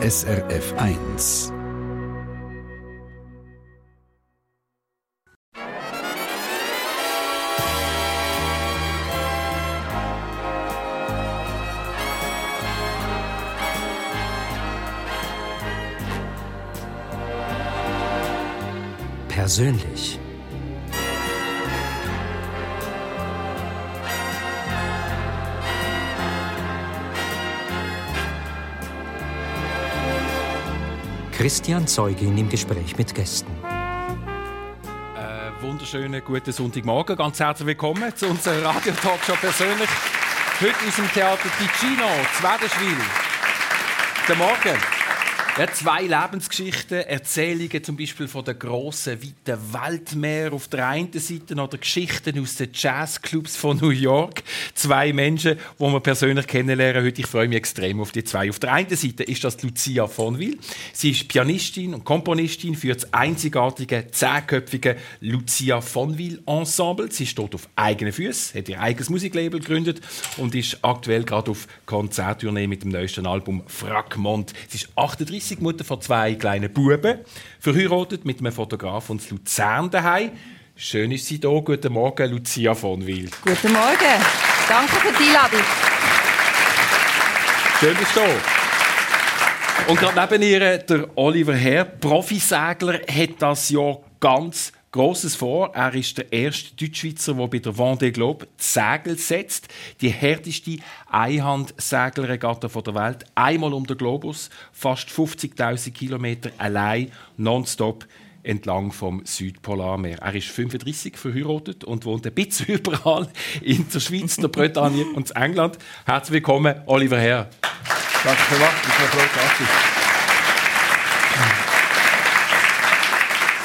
SRF 1. Persönlich. Christian Zeugin im Gespräch mit Gästen. Äh, wunderschönen guten Sonntagmorgen. Ganz herzlich willkommen zu unserer Radio-Talkshow persönlich. Heute aus dem Theater Ticino, Zwedeschwil. Guten Morgen. Ja, zwei Lebensgeschichten, Erzählungen zum Beispiel von der grossen, weiten Weltmeer auf der einen Seite oder Geschichten aus den Jazzclubs von New York. Zwei Menschen, die wir persönlich kennenlernen heute. Ich freue mich extrem auf die zwei. Auf der einen Seite ist das Lucia Vonwil. Sie ist Pianistin und Komponistin für das einzigartige, zehnköpfige Lucia Vonwil Ensemble. Sie steht auf eigenen Füßen, hat ihr eigenes Musiklabel gegründet und ist aktuell gerade auf Konzerttournee mit dem neuesten Album Fragment. Sie ist 38 30, Mutter von zwei kleinen Buben, verheiratet mit einem Fotograf und Luzern daheim. Schön ist sie hier. Guten Morgen, Lucia von Wild. Guten Morgen. Danke für die Einladung. Schön, bist du da. Und gerade neben ihr der Oliver Herr, Profisegler, hat das Jahr ganz Grosses vor. Er ist der erste Deutschschweizer, der bei der Vendée Globe Segel setzt. Die härteste Einhandseglerregatta der Welt. Einmal um den Globus, fast 50.000 Kilometer allein, nonstop entlang vom Südpolarmeer. Er ist 35, verheiratet und wohnt ein bisschen überall in der Schweiz, der Bretagne und England. Herzlich willkommen, Oliver Herr. Danke vielmals, ich bin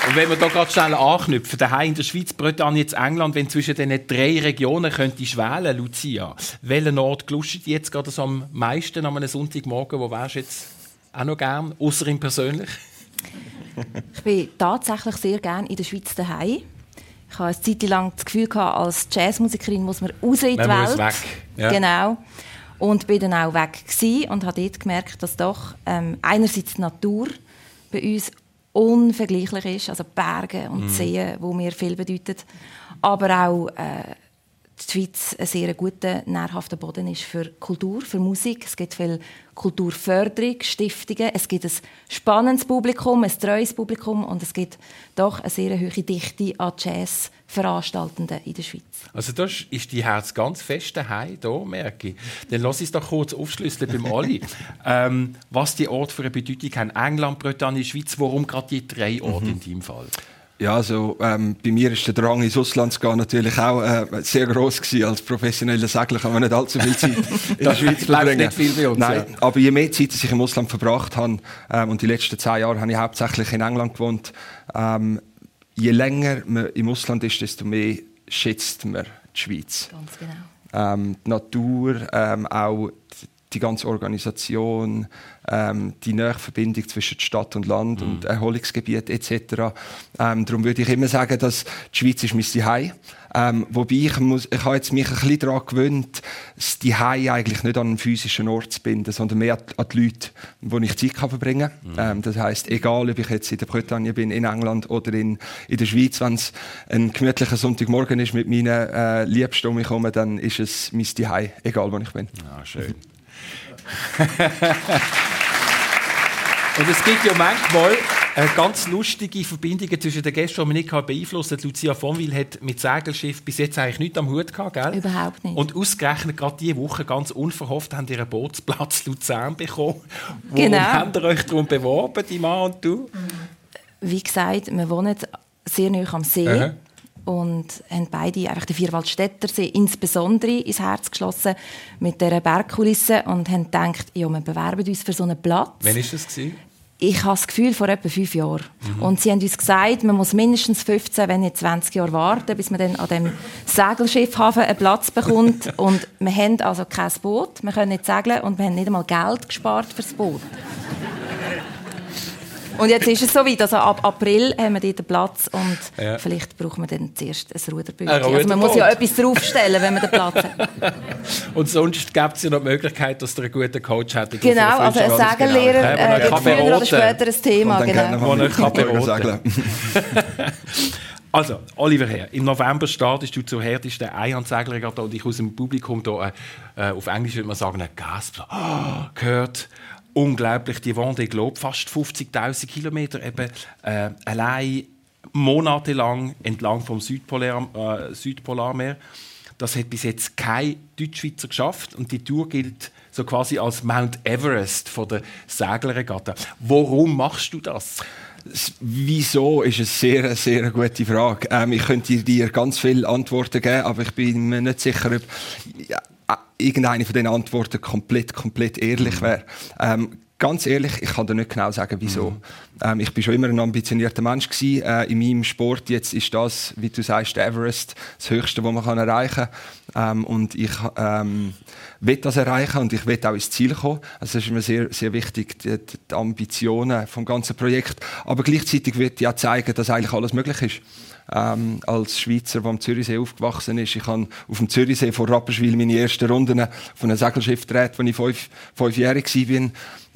Und wenn wir da gerade schnell anknüpfen, daheim in der Schweiz, Bretagne, jetzt England, wenn zwischen diesen drei Regionen könntest wählen, Lucia, welchen Ort gelustet jetzt gerade so am meisten an einem Sonntagmorgen? Wo wärst du jetzt auch noch gern, außer ihm persönlich? ich bin tatsächlich sehr gern in der Schweiz daheim. Ich habe eine Zeit lang das Gefühl gehabt, als Jazzmusikerin muss man raus in die man Welt. weg. Ja. Genau. Und bin dann auch weg gewesen und habe dort gemerkt, dass doch ähm, einerseits die Natur bei uns unvergleichlich ist. Also Berge und mm. Seen, wo mir viel bedeutet. Aber auch äh, die Schweiz ein sehr guter, nährhafter Boden ist für Kultur, für Musik. Es gibt viel Kulturförderung, Stiftungen. Es gibt ein spannendes Publikum, ein treues Publikum und es gibt doch eine sehr hohe Dichte an Jazzveranstaltenden in der Schweiz. Also das ist die Herz ganz fest daheim, da merke ich. Dann lass uns doch kurz aufschlüsseln beim Oli, ähm, was die Orte für eine Bedeutung haben. England, Bretagne, Schweiz, warum gerade die drei Orte mhm. in deinem Fall? Ja, also ähm, bei mir ist der Drang ins Ausland zu gehen natürlich auch äh, sehr groß gewesen. Als professioneller Segler kann man nicht allzu viel Zeit in der Schweiz verbringen. nicht viel bei uns, Nein, ja. aber je mehr Zeit ich im Ausland verbracht habe ähm, und die letzten zehn Jahre habe ich hauptsächlich in England gewohnt, ähm, je länger man im Ausland ist, desto mehr schätzt man die Schweiz. Ganz genau. Ähm, die Natur, ähm, auch die ganze Organisation, ähm, die Verbindung zwischen Stadt und Land mhm. und Erholungsgebiet etc. Ähm, darum würde ich immer sagen, dass die Schweiz ist mein Zuhause. Ähm, wobei ich, muss, ich habe jetzt mich ein bisschen daran gewöhnt, das Zuhause eigentlich nicht an einen physischen Ort zu binden, sondern mehr an die Leute, wo ich Zeit kann verbringen kann. Mhm. Ähm, das heisst, egal ob ich jetzt in der Bretagne bin, in England oder in, in der Schweiz, wenn es ein gemütlicher Sonntagmorgen ist mit meinen äh, Liebsten um mich herum, dann ist es mein Zuhause, egal wo ich bin. Ah, schön. Und es gibt ja manchmal äh, ganz lustige Verbindungen zwischen den Gästen, die man nicht beeinflussen kann. Lucia Vonwil hat mit Segelschiff bis jetzt eigentlich nichts am Hut gehabt, gell? Überhaupt nicht. Und ausgerechnet gerade diese Woche, ganz unverhofft, haben ihr einen Bootsplatz Luzern bekommen. Genau. Warum habt ihr euch darum beworben, die Mann und du? Wie gesagt, wir wohnen sehr nah am See. Aha und haben beide einfach den Vierwaldstättersee insbesondere ins Herz geschlossen mit dieser Bergkulisse und haben gedacht, ja, wir bewerben uns für so einen Platz. Wann war das? Gewesen? Ich habe das Gefühl, vor etwa fünf Jahren. Mhm. Und sie haben uns gesagt, man muss mindestens 15, wenn nicht 20 Jahre warten, bis man dann an dem Segelschiffhafen einen Platz bekommt. und wir haben also kein Boot, wir können nicht segeln und wir haben nicht einmal Geld gespart für das Boot. Und jetzt ist es so weit, also ab April haben wir dort den Platz und ja. vielleicht braucht man dann zuerst ein Ruderboot. Ein also man muss ja etwas draufstellen, wenn man den Platz hat. und sonst gibt es ja noch die Möglichkeit, dass ihr einen guten Coach hat. Genau, also ein Segenlehrer genau. äh, wird früher oder später ein Thema. Und dann genau. Wo kann beraten. Also, Oliver Herr, im November startest du zur härtesten Einhandseglerregatta und ich aus dem Publikum hier, äh, auf Englisch würde man sagen, ein Gasp, oh, gehört unglaublich die Vendée Globe, fast 50.000 Kilometer, eben äh, allein monatelang entlang vom Südpolar, äh, Südpolarmeer. Das hat bis jetzt kein Deutschschweizer geschafft und die Tour gilt so quasi als Mount Everest von der Seglerregatta. Warum machst du das? Wieso ist eine sehr, sehr gute Frage. Ähm, ich könnte dir ganz viele Antworten geben, aber ich bin mir nicht sicher, ob irgendeine von diesen Antworten komplett, komplett ehrlich mhm. wäre. Ähm, ganz ehrlich, ich kann dir nicht genau sagen, wieso. Mhm. Ähm, ich bin schon immer ein ambitionierter Mensch gewesen, äh, in meinem Sport. Jetzt ist das, wie du sagst, Everest, das Höchste, was man kann erreichen kann. Ähm, und ich ähm, will das erreichen und ich will auch ins Ziel kommen. Also das ist mir sehr, sehr wichtig, die, die Ambitionen vom ganzen Projekt. Aber gleichzeitig wird ja zeigen, dass eigentlich alles möglich ist ähm, als Schweizer, der am Zürichsee aufgewachsen ist. Ich habe auf dem Zürichsee vor Rapperswil meine ersten Runden von einem Segelschiff gedreht, als ich fünf, fünfjährig war.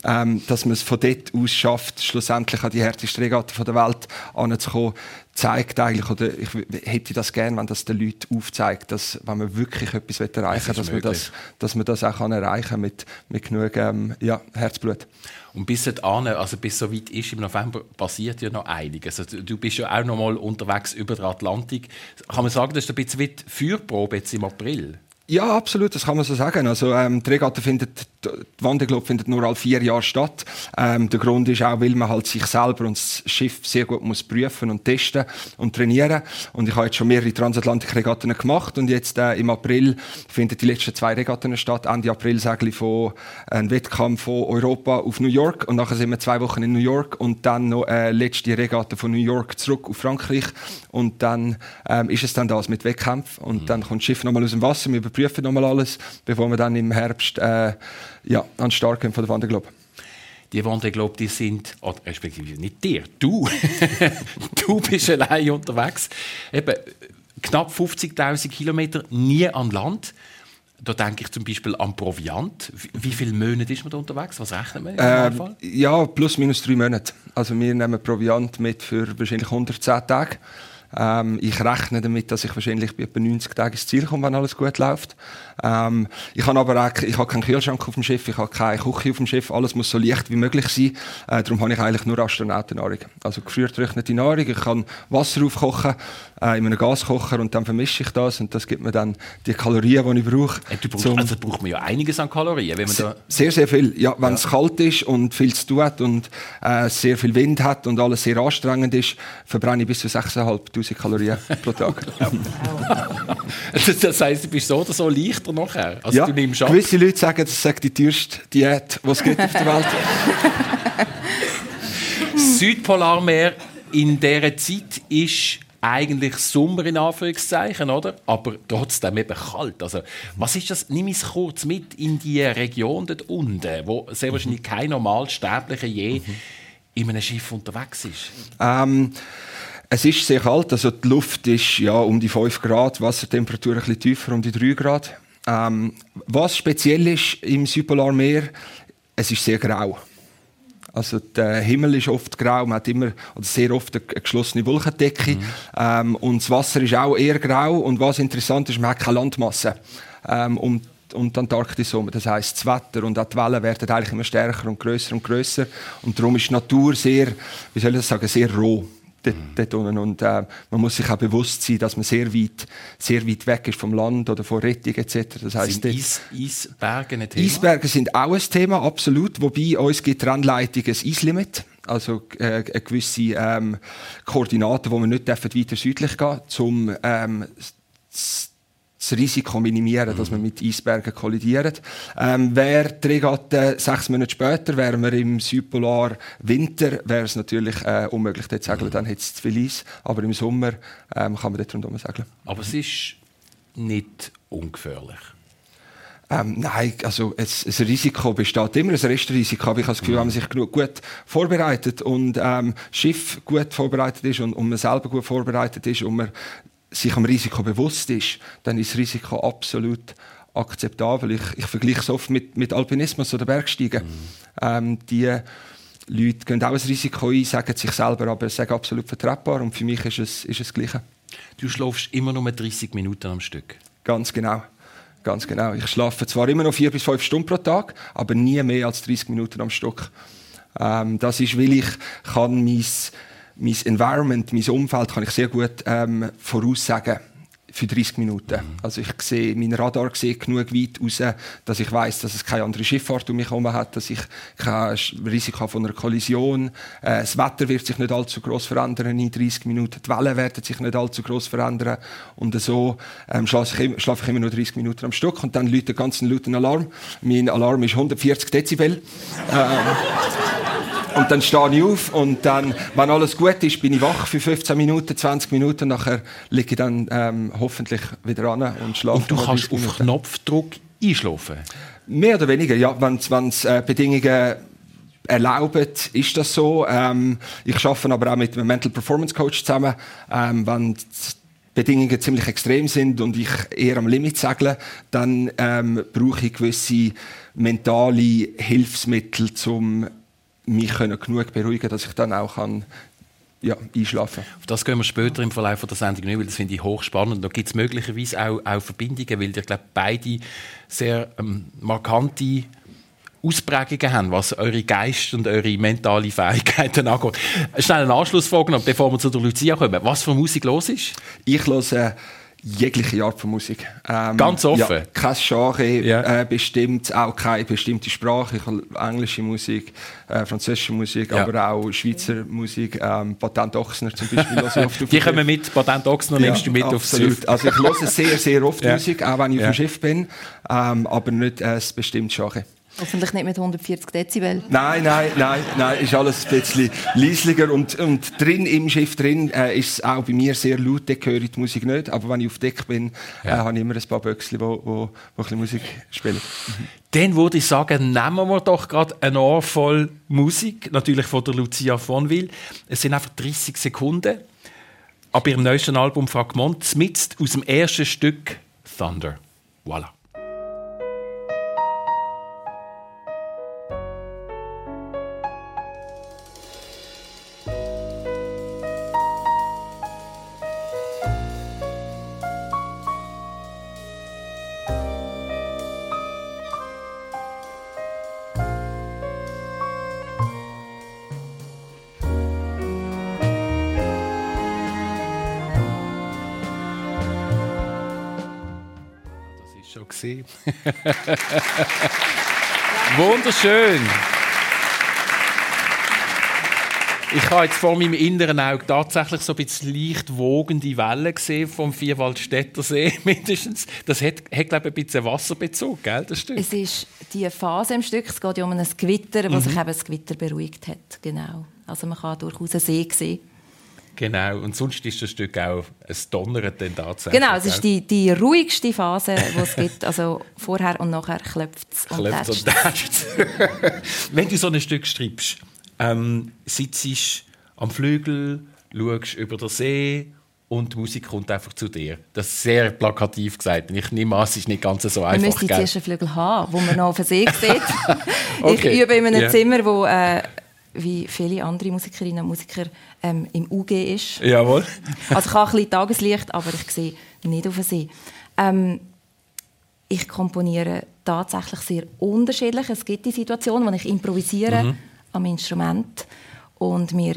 Ähm, dass man es von dort aus schafft, schlussendlich an die härteste Regatta der Welt anzukommen, zeigt eigentlich, oder ich hätte das gerne, wenn das den Leuten aufzeigt, dass, wenn man wirklich etwas erreichen will, dass man das, dass man das auch erreichen kann mit, mit genug ähm, ja, Herzblut. Und bis dahin, also bis so weit ist im November, passiert ja noch einiges. Also du bist ja auch noch mal unterwegs über den Atlantik. Kann man sagen, das ist ein bisschen wie die Feuerprobe jetzt im April? Ja, absolut, das kann man so sagen. Also, ähm, die Regatta findet, die Wanderclub findet nur alle vier Jahre statt. Ähm, der Grund ist auch, weil man halt sich selber und das Schiff sehr gut muss prüfen und testen und trainieren. Und ich habe jetzt schon mehrere Transatlantik-Regatten gemacht und jetzt äh, im April finden die letzten zwei Regatten statt. Ende April segle ich von äh, einem Wettkampf von Europa auf New York und nachher sind wir zwei Wochen in New York und dann noch äh, letzte Regatta von New York zurück auf Frankreich und dann ähm, ist es dann das mit Wettkampf und mhm. dann kommt das Schiff nochmal aus dem Wasser. Wir prüfen nochmal alles, bevor wir dann im Herbst äh, ja, an den Start kommen von der Wanderglobe. Die Wanderglobe, die sind, oder respektive nicht dir, du, du bist allein unterwegs. Eben, knapp 50.000 Kilometer, nie an Land. Da denke ich zum Beispiel an Proviant. Wie viele Monate ist man da unterwegs? Was rechnet man? Ähm, ja, plus minus drei Monate. Also wir nehmen Proviant mit für wahrscheinlich 110 Tage. Ähm, ich rechne damit, dass ich wahrscheinlich bei etwa 90 Tagen ins Ziel komme, wenn alles gut läuft. Ähm, ich habe aber auch, ich habe keinen Kühlschrank auf dem Schiff, ich habe keine Küche auf dem Schiff, alles muss so leicht wie möglich sein. Äh, darum habe ich eigentlich nur Astronautennahrung. Also gefriertrocknete Nahrung, ich kann Wasser aufkochen äh, in einem Gaskocher und dann vermische ich das und das gibt mir dann die Kalorien, die ich brauche. Äh, du brauchst, also braucht man ja einiges an Kalorien, wenn man da Sehr, sehr viel. Ja, wenn ja. es kalt ist und viel zu tun hat und äh, sehr viel Wind hat und alles sehr anstrengend ist, verbrenne ich bis zu 6'500 Kalorien pro Tag. das heisst, du bist so oder so leichter nachher. Also ja, du nimmst ab. gewisse Leute sagen, das sei die teuerste Diät, die es gibt auf der Welt. Südpolarmeer in dieser Zeit ist eigentlich Sommer in Anführungszeichen, oder? Aber trotzdem eben kalt. Also, was ist das? Nimm es kurz mit in die Region dort unten, wo sehr wahrscheinlich kein Normalsterblicher je in einem Schiff unterwegs ist. Ähm, es ist sehr kalt, also die Luft ist ja um die 5 Grad, Wassertemperatur ein bisschen tiefer, um die 3 Grad. Ähm, was speziell ist im Südpolarmeer, es ist sehr grau. Also der Himmel ist oft grau, man hat immer oder sehr oft eine geschlossene Wolkendecke mhm. ähm, und das Wasser ist auch eher grau und was interessant ist, man hat keine Landmasse ähm, um und die Antarktis herum. Das heißt, das Wetter und auch die Wellen werden eigentlich immer stärker und größer und größer und darum ist die Natur sehr, wie soll ich das sagen, sehr roh dort, dort unten. Und äh, man muss sich auch bewusst sein, dass man sehr weit, sehr weit weg ist vom Land oder von Rettung etc. Das heißt, sind Eis, Eisberge ein Thema? Eisberge sind auch ein Thema, absolut. Wobei uns gibt die Rennleitung ein Eislimit. Also äh, eine gewisse ähm, Koordinaten, wo wir nicht weiter südlich gehen dürfen, um ähm, das Risiko minimieren, mhm. dass man mit Eisbergen kollidiert. Ähm, wäre die Regatte sechs Monate später, wären wir im Südpolar Winter, wäre es natürlich äh, unmöglich dort zu segeln, mhm. dann hätte es zu viel Eis. Aber im Sommer ähm, kann man dort rundherum segeln. Aber es ist nicht ungefährlich. Ähm, nein, also es, ein Risiko besteht immer, ein Restrisiko, aber ich habe das Gefühl, wenn man sich genug gut vorbereitet und ähm, das Schiff gut vorbereitet ist und, und man selber gut vorbereitet ist und man sich am Risiko bewusst ist, dann ist das Risiko absolut akzeptabel. Ich, ich vergleiche es oft mit, mit Alpinismus oder Bergsteigen. Mhm. Ähm, die Leute gehen auch ein Risiko ein, sagen sich selber, aber sagen absolut vertretbar und für mich ist es, ist es das Gleiche. Du schläfst immer nur 30 Minuten am Stück? Ganz genau. Ganz genau. Ich schlafe zwar immer noch vier bis fünf Stunden pro Tag, aber nie mehr als 30 Minuten am Stück. Ähm, das ist, weil ich kann mein, mein Environment, mein Umfeld kann ich sehr gut ähm, voraussagen für 30 Minuten. Also ich sehe, mein Radar sieht genug weit raus, dass ich weiß, dass es keine andere Schifffahrt um mich herum hat, dass ich kein Risiko von einer Kollision. Äh, das Wetter wird sich nicht allzu groß verändern in 30 Minuten. Die Wellen werden sich nicht allzu groß verändern. Und so ähm, schlafe ich, schlafe ich immer nur 30 Minuten am Stück und dann läutet ganz lauten Alarm. Mein Alarm ist 140 Dezibel. Ähm, und dann stehe ich auf und dann, wenn alles gut ist, bin ich wach für 15 Minuten, 20 Minuten. Nachher liege ich dann ähm, hoffentlich wieder an und schlafe. Und du kannst auf Knopfdruck einschlafen? Mehr oder weniger, ja. Wenn es äh, Bedingungen erlauben, ist das so. Ähm, ich arbeite aber auch mit einem Mental Performance Coach zusammen. Ähm, wenn die Bedingungen ziemlich extrem sind und ich eher am Limit segle, dann ähm, brauche ich gewisse mentale Hilfsmittel, um mich können genug beruhigen dass ich dann auch kann, ja, einschlafen Auf das gehen wir später im Verlauf der Sendung nicht, weil das finde ich hochspannend. Da gibt es möglicherweise auch, auch Verbindungen, weil ich glaube, beide sehr ähm, markante Ausprägungen haben, was eure Geist und eure mentale Fähigkeiten angeht. Schnell eine Anschlussfrage bevor wir zu der Lucia kommen. Was für Musik los ist? Ich höre jegliche Art von Musik. Ähm, Ganz offen? Ja, kein Genre ja. äh, bestimmt, auch keine bestimmte Sprache. Ich habe englische Musik, äh, französische Musik, ja. aber auch Schweizer Musik. Ähm, Patent Ochsner zum Beispiel. Also oft Die kommen mit, Patent Ochsner nimmst du mit absolut. aufs Schiff. Also ich höre sehr, sehr oft Musik, auch wenn ich auf dem Schiff bin, ähm, aber nicht ein bestimmtes Genre. Hoffentlich nicht mit 140 Dezibel. Nein, nein, nein, nein, ist alles ein bisschen leislicher. Und, und drin, im Schiff drin, äh, ist es auch bei mir sehr laut, dort höre ich die Musik nicht. Aber wenn ich auf Deck bin, äh, ja. habe ich immer ein paar Böckchen, wo, wo, wo ein Musik spielen. Dann würde ich sagen, nehmen wir doch gerade eine Ohr voll Musik, natürlich von der Lucia von Will. Es sind einfach 30 Sekunden. Ab ihrem neuesten Album Fragment, mit aus dem ersten Stück Thunder. Voilà. Gesehen. Wunderschön. Ich habe jetzt vor meinem inneren Auge tatsächlich so ein bisschen leicht wogende Wellen gesehen vom Vierwaldstätter See mindestens. Das hat, hat glaube ich, ein bisschen Wasserbezug, gell, das Stück? Es ist die Phase im Stück, es geht ja um ein Gewitter, wo mhm. sich eben das Gewitter beruhigt hat, genau. Also man kann durchaus einen See sehen. Genau, und sonst ist das Stück auch ein Donnern dann tatsächlich. Genau, es ist die, die ruhigste Phase, die es gibt. Also vorher und nachher klopft es und tätscht Wenn du so ein Stück schreibst, ähm, sitzt am Flügel, schaust über den See und die Musik kommt einfach zu dir. Das ist sehr plakativ gesagt. Ich nehme an, es ist nicht ganz so einfach. Man müsste zuerst einen Flügel haben, wo man noch auf den See sieht. okay. Ich übe in einem yeah. Zimmer, wo... Äh, wie viele andere Musikerinnen und Musiker ähm, im UG ist. Jawohl. also ich habe ein bisschen Tageslicht, aber ich sehe nicht auf See. Ähm, ich komponiere tatsächlich sehr unterschiedlich. Es gibt die Situation, wo ich improvisiere mhm. am Instrument und mir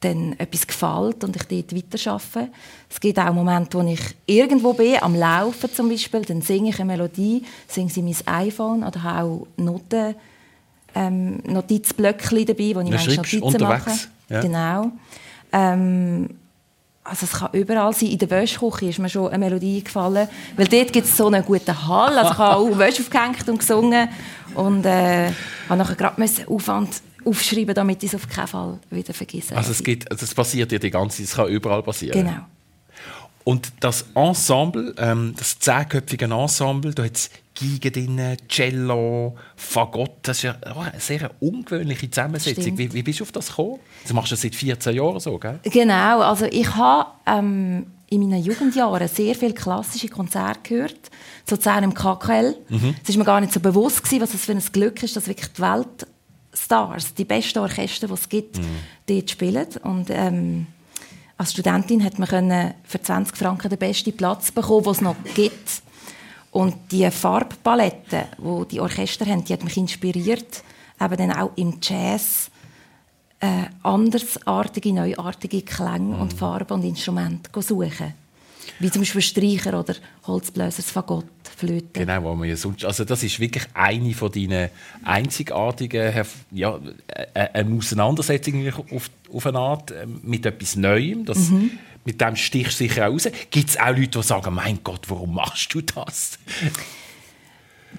dann etwas gefällt und ich dort weiterarbeite. Es gibt auch Momente, wo ich irgendwo bin, am Laufen zum Beispiel, dann singe ich eine Melodie, singe sie mein iPhone oder habe auch Noten ähm, Notizblöckchen dabei, wo ich manchmal Notizen unterwegs. mache. Ja. Genau. Ähm, also es kann überall sein. In der Wäschküche ist mir schon eine Melodie gefallen, weil dort gibt es so einen guten Hall. Also ich habe auch Wäsche aufgehängt und gesungen und äh, habe nachher gerade Aufwand aufschreiben, damit ich es auf keinen Fall wieder vergesse. Also es gibt, also es passiert ja die ganze Zeit, es kann überall passieren. Genau. Und das Ensemble, ähm, das zehnköpfige Ensemble, da hat es Geige drin, Cello, Fagott. Das ist ja oh, eine sehr ungewöhnliche Zusammensetzung. Wie, wie, bist du auf das gekommen? Du machst das seit 14 Jahren so, gell? Genau. Also ich habe ähm, in meinen Jugendjahren sehr viele klassische Konzerte gehört. So zusammen im KKL. Mhm. Es war mir gar nicht so bewusst, gewesen, was es für ein Glück ist, dass wirklich die Weltstars, die besten Orchester, die es gibt, mhm. dort spielen. Und ähm, als Studentin hat man für 20 Franken den besten Platz bekommen, den es noch gibt. Und die Farbpalette, die die Orchester haben, die hat mich inspiriert, eben dann auch im Jazz äh, andersartige, neuartige Klänge mhm. und Farben und Instrumente zu suchen. Wie zum Beispiel Streicher oder Holzbläser, Fagott, Flöte. Genau, wo man ja sonst, also das ist wirklich eine von deinen einzigartigen, ja, äh, äh, eine Auseinandersetzung auf, auf eine Art äh, mit etwas Neuem. Das, mhm mit dem stichst du sicher raus. Gibt es auch Leute, die sagen, mein Gott, warum machst du das?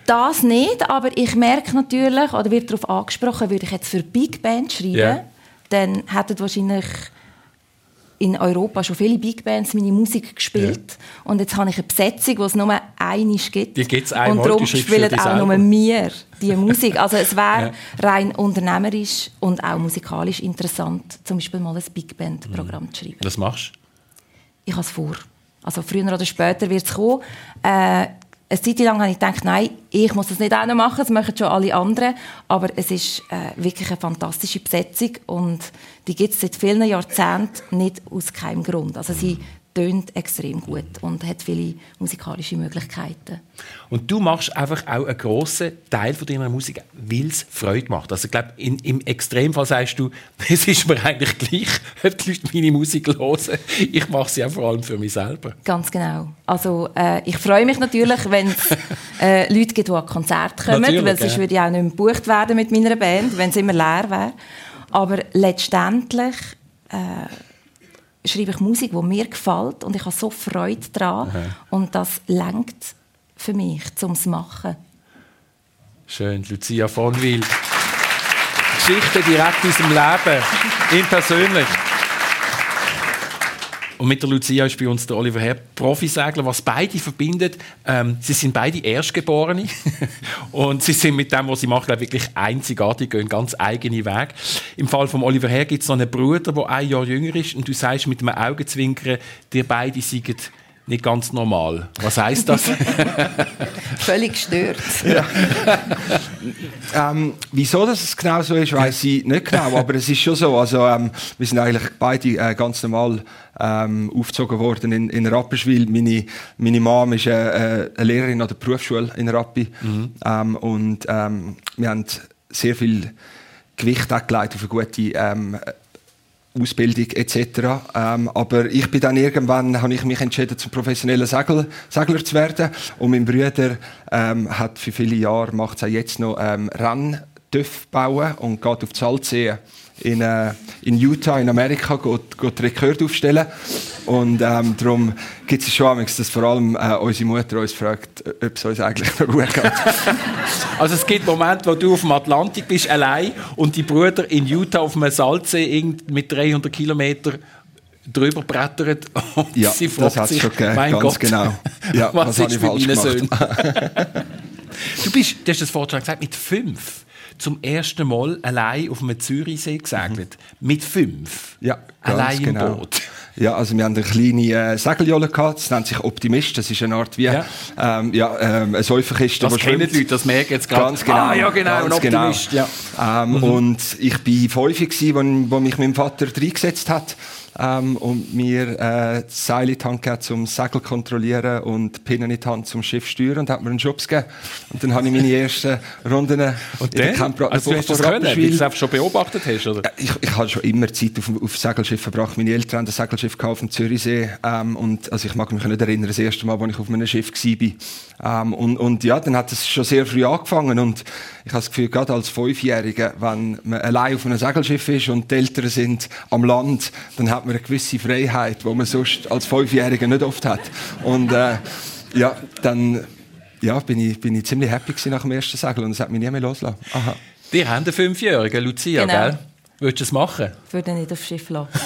Das nicht, aber ich merke natürlich, oder wird darauf angesprochen, würde ich jetzt für Big Band schreiben, yeah. dann hätten wahrscheinlich in Europa schon viele Big Bands meine Musik gespielt. Yeah. Und jetzt habe ich eine Besetzung, die es nur einmal gibt. Die gibt's einmal, und darum spielen auch nur mir die Musik. Also es wäre ja. rein unternehmerisch und auch musikalisch interessant, zum Beispiel mal ein Big Band-Programm mhm. zu schreiben. Was machst du? Ich habe es vor. Also früher oder später wird es kommen. Äh, eine Zeit lang habe ich gedacht, nein, ich muss das nicht auch noch machen, das machen schon alle anderen. Aber es ist äh, wirklich eine fantastische Besetzung und die gibt es seit vielen Jahrzehnten nicht aus keinem Grund. Also sie tönt extrem gut und hat viele musikalische Möglichkeiten. Und du machst einfach auch einen grossen Teil von deiner Musik, weil es Freude macht. Also ich glaube, im Extremfall sagst du, es ist mir eigentlich gleich, ob die Leute meine Musik hören. Ich mache sie auch vor allem für mich selber. Ganz genau. Also äh, ich freue mich natürlich, wenn es äh, Leute gibt, die an Konzerte kommen, natürlich, weil sonst ja. würde ich auch nicht mehr gebucht werden mit meiner Band, wenn es immer leer wäre. Aber letztendlich... Äh, schreibe ich Musik, die mir gefällt und ich habe so Freude daran. Aha. Und das lenkt für mich, um es zu machen. Schön, Lucia von Wil. Geschichte direkt aus dem Leben, ihm persönlich. Und mit der Lucia ist bei uns der Oliver Herr Profisegler, was beide verbindet. Ähm, sie sind beide Erstgeborene und sie sind mit dem, was sie machen, wirklich einzigartig, gehen ganz eigene Weg. Im Fall von Oliver Herr gibt es noch einen Bruder, der ein Jahr jünger ist und du sagst mit einem Augenzwinkern, die beide seien nicht ganz normal. Was heißt das? Völlig gestört. Ja. ähm, wieso das genau so ist, weiß ich nicht genau, aber es ist schon so. Also, ähm, wir sind eigentlich beide äh, ganz normal ähm, aufgezogen worden in, in Rapperswil. Meine, meine Mom ist äh, äh, eine Lehrerin an der Berufsschule in Rappi mhm. ähm, und ähm, wir haben sehr viel Gewicht auf eine gute ähm, Ausbildung etc. Ähm, aber ich bin dann irgendwann, habe ich mich entschieden, zum professionellen Segler, Segler zu werden. Und mein Bruder ähm, hat für viele Jahre, macht es auch jetzt noch, ähm, Renndöff bauen und geht auf die Salzsee in, äh, in Utah, in Amerika, geht, geht Rekord aufstellen. Und ähm, darum gibt es schon dass vor allem äh, unsere Mutter uns fragt, ob es uns eigentlich noch gut geht. also es gibt Momente, wo du auf dem Atlantik bist, allein, und die Brüder in Utah auf einem Salzsee mit 300 Kilometern drüber brettert und ja, sie fragt das sich, schon gegeben, mein ganz Gott, genau. Ja, was, was ist mit meinen Söhnen? du, bist, du hast das vorhin gesagt, mit fünf zum ersten Mal allein auf einem Zürichsee gesegelt. Mhm. Mit fünf. Ja, allein im genau. Boot. Ja, also wir haben eine kleine äh, Segeljolle gehabt, das nennt sich Optimist, das ist eine Art wie ja. Ähm, ja, ähm, eine Säuferkiste. Das kennen die Leute, das merken jetzt gerade. Ganz genau. Ah, ja genau, ein genau. Optimist. Genau. Ja. Ähm, mhm. Und ich war fünf, wo, wo mich mein Vater reingesetzt hat ähm, und mir äh, Seil in die Hand gegeben, um das Segel kontrollieren und Pinnen in die Hand zum Schiff steuern und hat mir einen Job gegeben. Und dann habe ich meine ersten Runden und in der Camp also, du hast das können, weil du es einfach schon beobachtet hast, oder? Ich, ich habe schon immer Zeit auf, auf Segelschiff verbracht. Meine Eltern haben ein Segelschiff auf dem Zürichsee ähm, und also ich mag mich nicht erinnern, das erste Mal, als ich auf einem Schiff war. Ähm, und, und ja, dann hat es schon sehr früh angefangen und ich habe das Gefühl, gerade als Fünfjähriger, wenn man allein auf einem Segelschiff ist und die Eltern sind am Land, dann hat man eine gewisse Freiheit, die man sonst als Fünfjähriger nicht oft hat. Und äh, ja, dann ja, bin, ich, bin ich ziemlich happy nach dem ersten Segel und es hat mich nie mehr losgelassen. Aha. Die haben einen Fünfjährigen, Lucia, genau. gell? Würdest du es machen? Ich würde nicht aufs Schiff lassen.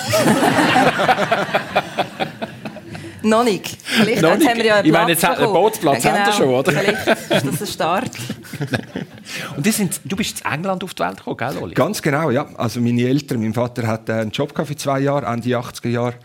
Noch nicht. Vielleicht Noch haben wir ja einen Ich meine, jetzt einen Bootsplatz genau. haben wir schon, oder? Vielleicht ist das ein Start. Und sind, du bist in England auf die Welt gekommen, gell, Oli? Ganz genau, ja. Also meine Eltern, mein Vater hat einen Job für zwei Jahre, Ende 80er Jahre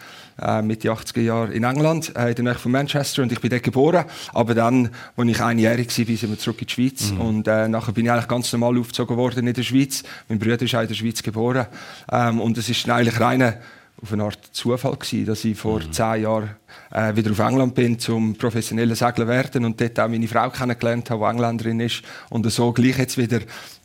äh, Mitte 80er Jahre in England, äh, in der Nähe von Manchester und ich bin dort geboren. Aber dann, als ich einjährig war, sind wir zurück in die Schweiz mhm. und äh, nachher bin ich eigentlich ganz normal aufgezogen worden in der Schweiz. Mein Bruder ist auch in der Schweiz geboren ähm, und es ist eigentlich reine auf eine Art Zufall gewesen, dass ich vor mhm. zehn Jahren äh, wieder auf England bin, zum professionellen Segler werden und dort auch meine Frau kennengelernt habe, die Engländerin ist und so gleich jetzt wieder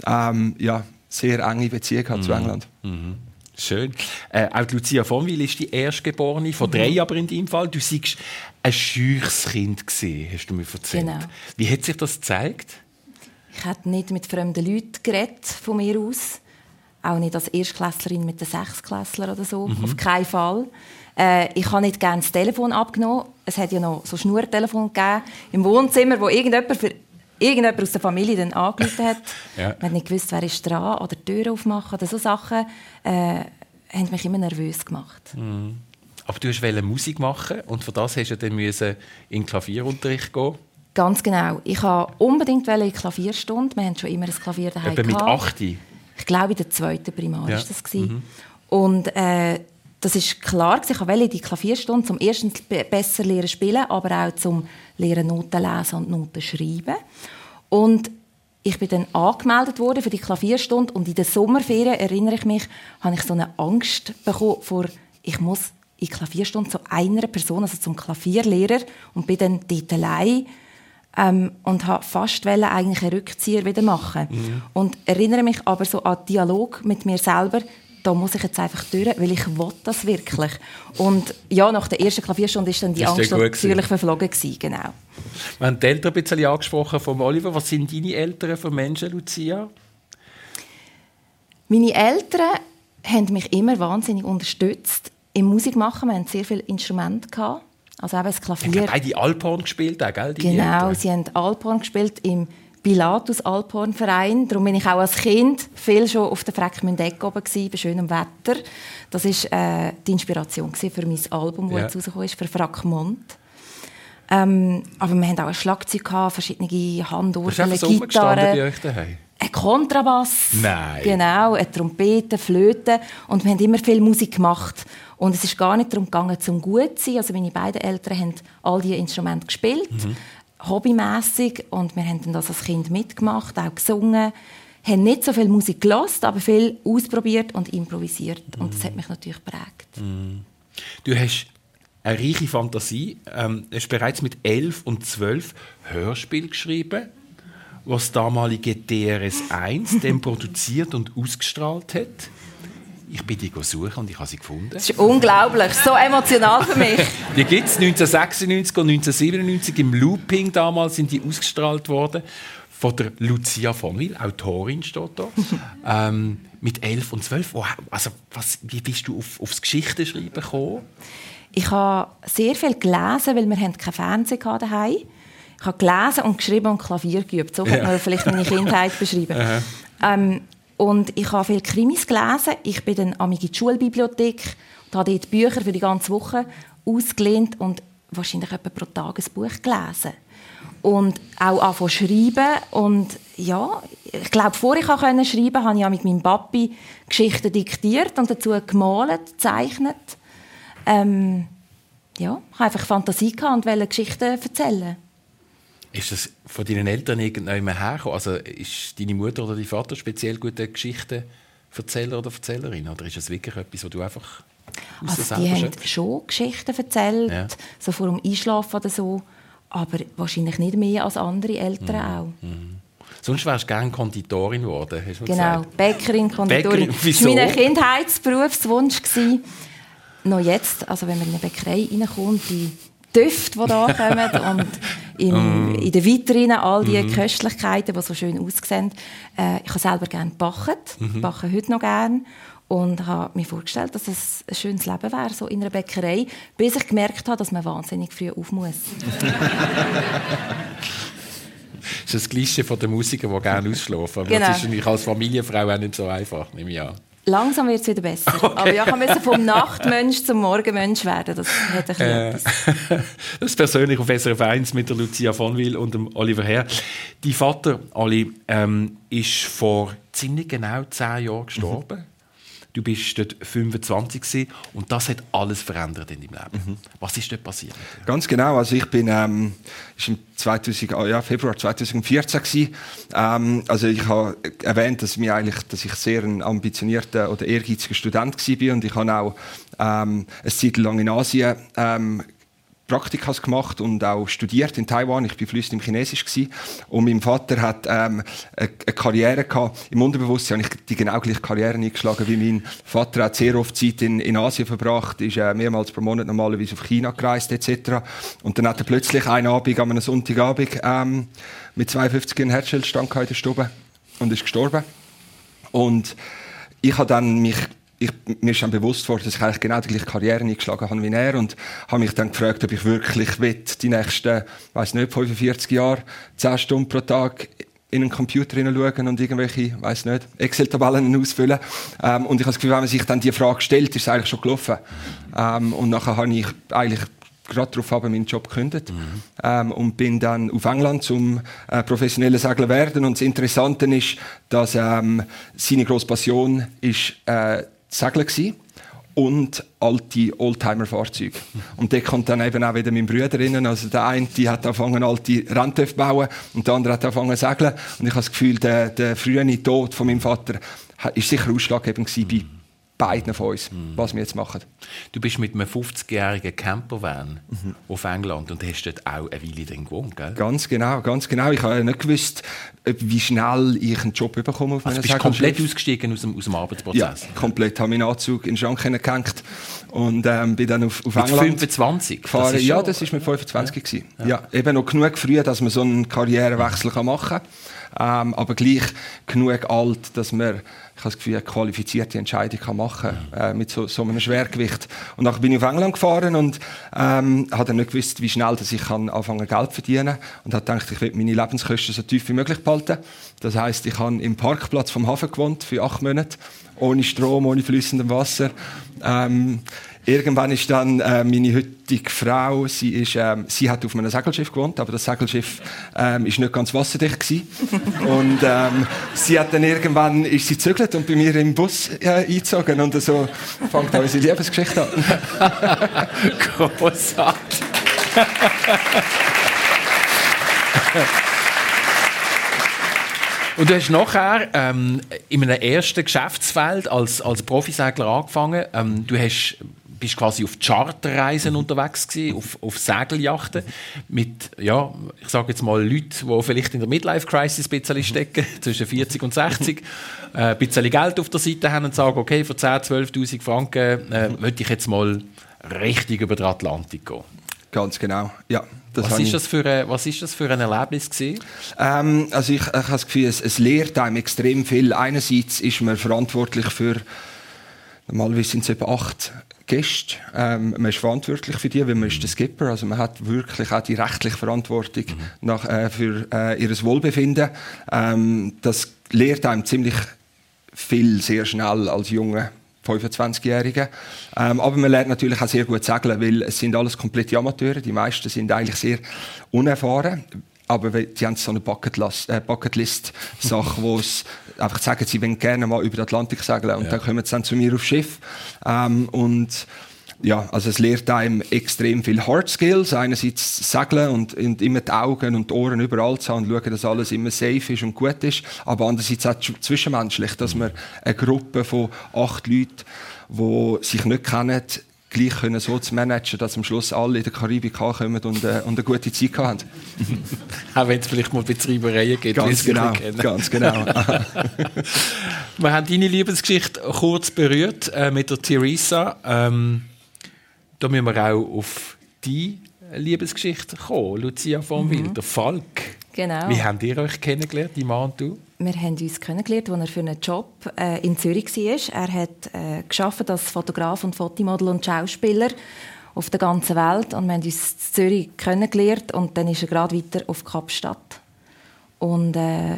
ähm, ja, sehr enge Beziehung hat mhm. zu England. Mhm. Schön. Äh, auch Lucia von Wil ist die Erstgeborene, von drei mhm. aber in deinem Fall. Du warst ein scheuches Kind, gewesen, hast du mir erzählt. Genau. Wie hat sich das gezeigt? Ich habe nicht mit fremden Leuten geredet, von mir aus. Auch nicht als Erstklässlerin mit den Sechsklässlern oder so. Mhm. Auf keinen Fall. Äh, ich habe nicht gerne das Telefon abgenommen. Es hat ja noch so Schnurtelefon gegeben im Wohnzimmer, wo irgendjemand für irgendjemand aus der Familie dann angerufen hat. ja. Man hat nicht gewusst, wer ist dran oder die Tür aufmachen oder so Sachen, äh, haben mich immer nervös gemacht. Mhm. Aber du wolltest Musik machen und für das hast du dann in Klavierunterricht gehen. Ganz genau. Ich wollte unbedingt in Klavierstunde. Wir haben schon immer ein Klavier daheim. Etwa mit 8? Ich glaube, in der zweiten Primar ja. das. Mhm. Und äh, das ist klar, ich wollte die Klavierstunde zum ersten besser lernen spielen, aber auch zum lernen Noten lesen und Noten schreiben. Und ich bin dann angemeldet worden für die Klavierstunde und in der Sommerferien, erinnere ich mich, habe ich so eine Angst bekommen vor, ich muss in Klavierstunde zu einer Person, also zum Klavierlehrer und bin dann dort allein ähm, und habe fast eigentlich einen Rückzieher wieder machen mhm. und erinnere mich aber so an Dialog mit mir selber da muss ich jetzt einfach durch, weil ich will das wirklich. Und ja, nach der ersten Klavierstunde ist dann die ist Angst natürlich verflogen gewesen, genau. Wir haben die Eltern ein bisschen angesprochen von Oliver. Was sind deine Eltern für Menschen, Lucia? Meine Eltern haben mich immer wahnsinnig unterstützt im Musikmachen. Wir hatten sehr viele Instrumente. Also eben das Klavier. Ich glaube, die Alphorn gespielt, gell? Genau, Eltern. sie haben Alphorn gespielt im Pilatus Alphornverein. Darum bin ich auch als Kind viel schon auf der Freckmündeck oben gewesen, bei schönem Wetter. Das war äh, die Inspiration für mein Album, das ja. jetzt rausgekommen ist, für Frackmont. Ähm, aber wir hatten auch ein Schlagzeug, gehabt, verschiedene Handorgeln, Gitarren. Ein Kontrabass. Nein. Genau, eine Trompete, Flöte. Und wir haben immer viel Musik gemacht. Und es ist gar nicht darum gegangen, zum gut zu sein. Also meine beiden Eltern haben all diese Instrumente gespielt. Mhm hobbymäßig und wir haben das als Kind mitgemacht, auch gesungen, haben nicht so viel Musik gelost, aber viel ausprobiert und improvisiert mm. und das hat mich natürlich geprägt. Mm. Du hast eine reiche Fantasie. Ähm, du hast bereits mit elf und zwölf Hörspiel geschrieben, was damalige DRS 1 dann produziert und ausgestrahlt hat. Ich bin die suchen und ich habe sie gefunden. Das ist unglaublich, so emotional für mich. die gibt es 1996 und 1997 im Looping damals sind die ausgestrahlt worden von der Lucia von Wil, Autorin steht da. ähm, mit 11 und 12. Oh, also, was, wie bist du auf, aufs Geschichteschreiben gekommen? Ich habe sehr viel gelesen, weil wir kein Fernsehen daheim Ich habe gelesen und geschrieben und Klavier geübt. So kann man vielleicht meine Kindheit beschreiben. ähm, und ich habe viele Krimis gelesen. Ich bin dann in die Schulbibliothek und habe dort Bücher für die ganze Woche ausgelehnt und wahrscheinlich etwa pro Tag ein Buch gelesen. Und auch anfangen schreiben. Und ja, ich glaube, bevor ich schreiben konnte, habe ich mit meinem Papi Geschichten diktiert und dazu gemalt, gezeichnet. Ähm, ja, ich hatte einfach Fantasie und wollte Geschichten erzählen. Ist das von deinen Eltern irgendjemand hergekommen? Also ist deine Mutter oder dein Vater speziell gute Geschichtenverzähler oder Erzählerin? Oder ist das wirklich etwas, was du einfach also die haben schon Geschichten erzählt, ja. so vor dem Einschlafen oder so, aber wahrscheinlich nicht mehr als andere Eltern mhm. auch. Mhm. Sonst wärst du gerne Konditorin geworden, hast du Genau, gesagt. Bäckerin, Konditorin. Bäckerin, wieso? Das war mein Kindheitsberufswunsch. Noch jetzt, also wenn man in eine Bäckerei reinkommt, die Düfte, die da kommen und in, mm. in der Vitrine all die mm. Köstlichkeiten, die so schön aussehen. Äh, ich habe selber gerne gebacken, mm backe heute noch gerne und habe mir vorgestellt, dass es ein schönes Leben wäre, so in einer Bäckerei, bis ich gemerkt habe, dass man wahnsinnig früh auf muss. das ist das Gleiche von den Musikern, die gerne ausschlafen. Aber genau. das ist natürlich als Familienfrau auch nicht so einfach, nehme ich an. Langsam wird es wieder besser. Okay. Aber ja, ich musste vom Nachtmensch zum Morgenmensch werden. Das hat ein äh, Das ist persönlich auf SRF 1 mit der Lucia von Will und dem Oliver Herr. Dein Vater, Ali, ähm, ist vor ziemlich genau zehn Jahren gestorben. Mhm. Du bist dort 25 gewesen, und das hat alles verändert in deinem Leben. Mhm. Was ist dort passiert? Ganz genau. Also ich bin ähm, ist im 2000, ah ja, Februar 2014 gewesen. Ähm, also ich habe erwähnt, dass, mir eigentlich, dass ich sehr ein ambitionierter oder ehrgeiziger Student war und ich habe auch ähm, eine Zeit lang in Asien ähm, Praktikas gemacht und auch studiert in Taiwan. Ich bin flüssig im Chinesisch gewesen. und mein Vater hat ähm, eine, Karriere gehabt. Im Unterbewusstsein habe ich die genau gleiche Karriere eingeschlagen wie mein Vater. hat sehr oft Zeit in, in Asien verbracht, ist äh, mehrmals pro Monat normalerweise auf China gereist etc. Und dann hat er plötzlich einen Abend, an einem Sonntagabend ähm, mit 52 einen Herzstillstand in der Stube und ist gestorben. Und ich habe dann mich ich, mir ist dann bewusst worden, dass ich eigentlich genau die gleiche Karriere eingeschlagen habe wie er und habe mich dann gefragt, ob ich wirklich will, die nächsten, weiß nicht, 45 Jahre, 10 Stunden pro Tag in einen Computer hineinschauen und irgendwelche, weiß nicht, Excel-Tabellen ausfüllen. Ähm, und ich habe das Gefühl, wenn man sich dann die Frage stellt, ist es eigentlich schon gelaufen. Ähm, und nachher habe ich eigentlich gerade darauf habe meinen Job gekündigt mhm. ähm, und bin dann auf England zum äh, professionellen Segler werden. Und das Interessante ist, dass ähm, seine grosse Passion ist äh, Segeln gewesen und alte Oldtimer-Fahrzeuge. Und da kommt dann eben auch wieder mein Bruder rein. Also der eine die hat angefangen, alte Renntöpfe zu bauen und der andere hat angefangen zu segeln. Und ich habe das Gefühl, der, der frühe Tod von meinem Vater war sicher ausschlaggebend bei beiden von uns, mhm. was wir jetzt machen. Du bist mit einem 50-jährigen Campervan mhm. auf England und hast dort auch eine Weile drin gewohnt, gell? Ganz genau, ganz genau. Ich habe nicht gewusst, wie schnell ich einen Job bekomme auf also bist komplett ausgestiegen aus dem, aus dem Arbeitsprozess? Ja, komplett. Ich habe meinen Anzug in den Schrank gehängt und ähm, bin dann auf, auf mit England 25? gefahren. Das ja, das war mit 25 ja. Ja. ja. eben noch genug früh, dass man so einen Karrierewechsel machen kann, ähm, aber gleich genug alt, dass man ich habe das Gefühl, eine qualifizierte Entscheidung kann machen äh, mit so, so einem Schwergewicht. Und dann bin ich auf England gefahren und ähm, habe dann nicht gewusst, wie schnell dass ich kann anfangen Geld verdienen und habe gedacht, ich will meine Lebenskosten so tief wie möglich behalten. Das heißt, ich habe im Parkplatz vom Hafen gewohnt für acht Monate, ohne Strom, ohne fließendem Wasser. Ähm, Irgendwann ist dann äh, meine heutige Frau, sie, ist, ähm, sie hat auf einem Segelschiff gewohnt, aber das Segelschiff ähm, ist nicht ganz wasserdicht gewesen. und ähm, sie hat dann irgendwann ist sie zügelt und bei mir im Bus äh, eingezogen und so fängt auch unsere Liebesgeschichte an. Großartig. Und du hast nachher ähm, in einem ersten Geschäftsfeld als, als Profisegler angefangen. Ähm, du hast bist quasi auf Charterreisen mhm. unterwegs gewesen, auf, auf Segeljachten mit, ja, ich sage jetzt mal Leuten, die vielleicht in der Midlife-Crisis ein bisschen stecken, zwischen 40 und 60, äh, ein bisschen Geld auf der Seite haben und sagen, okay, für 10, 12'000 Franken äh, möchte ich jetzt mal richtig über den Atlantik gehen. Ganz genau, ja. Was ist, das für ein, was ist das für ein Erlebnis Ähm, also ich, ich habe das Gefühl, es, es lehrt einem extrem viel. Einerseits ist man verantwortlich für Normalerweise sind es etwa acht Gäste. Ähm, man ist verantwortlich für die, weil man ist der Skipper. Also man hat wirklich auch die rechtliche Verantwortung mhm. nach, äh, für äh, ihr Wohlbefinden. Ähm, das lehrt einem ziemlich viel sehr schnell als junge 25-Jährige. Ähm, aber man lernt natürlich auch sehr gut segeln, weil es sind alles komplette Amateure. Die meisten sind eigentlich sehr unerfahren aber die haben so eine Bucketlist-Sache, äh, Bucket wo es einfach sagen, sie wollen gerne mal über den Atlantik segeln und ja. dann kommen sie dann zu mir aufs Schiff ähm, und ja, also es lehrt einem extrem viel Hard Skills, einerseits segeln und, und, immer die Augen und die Ohren überall zu haben und schauen, dass alles immer safe ist und gut ist, aber andererseits auch zwischenmenschlich, dass man eine Gruppe von acht Leuten, die sich nicht kennen, gleich können so zu managen, dass am Schluss alle in der Karibik ankommen und, äh, und eine gute Zeit haben. Auch wenn es vielleicht mal Betrieberinnen gibt. Ganz genau, ganz genau. wir haben deine Liebesgeschichte kurz berührt äh, mit der Theresa. Ähm, da müssen wir auch auf die Liebesgeschichte kommen. Lucia von Wild, mhm. der Falk. Genau. Wie habt ihr euch kennengelernt, die Mann und du? Wir haben uns kennengelernt, als er für einen Job äh, in Zürich war. Er hat äh, geschafft als Fotograf und Fotomodel und Schauspieler auf der ganzen Welt und wir haben uns in Zürich kennengelernt und dann ist er gerade weiter auf Kapstadt. Und äh,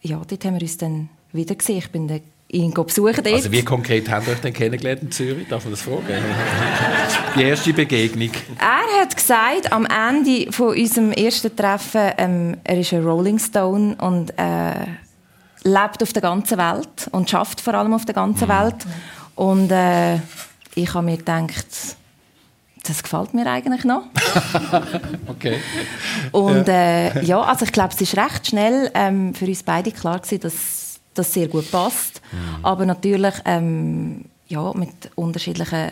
ja, dort haben wir uns dann wieder gesehen. Ich bin ihn besuchen dort. Also wie konkret habt ihr euch denn kennengelernt in Zürich? Darf man das fragen? Die erste Begegnung. Er hat gesagt, am Ende von unserem ersten Treffen, ähm, er ist ein Rolling Stone und äh, lebt auf der ganzen Welt und schafft vor allem auf der ganzen mhm. Welt. Und äh, ich habe mir gedacht, das gefällt mir eigentlich noch. okay. Und äh, ja, also ich glaube, es ist recht schnell ähm, für uns beide klar gewesen, dass das sehr gut passt. Mhm. Aber natürlich ähm, ja, mit unterschiedlichen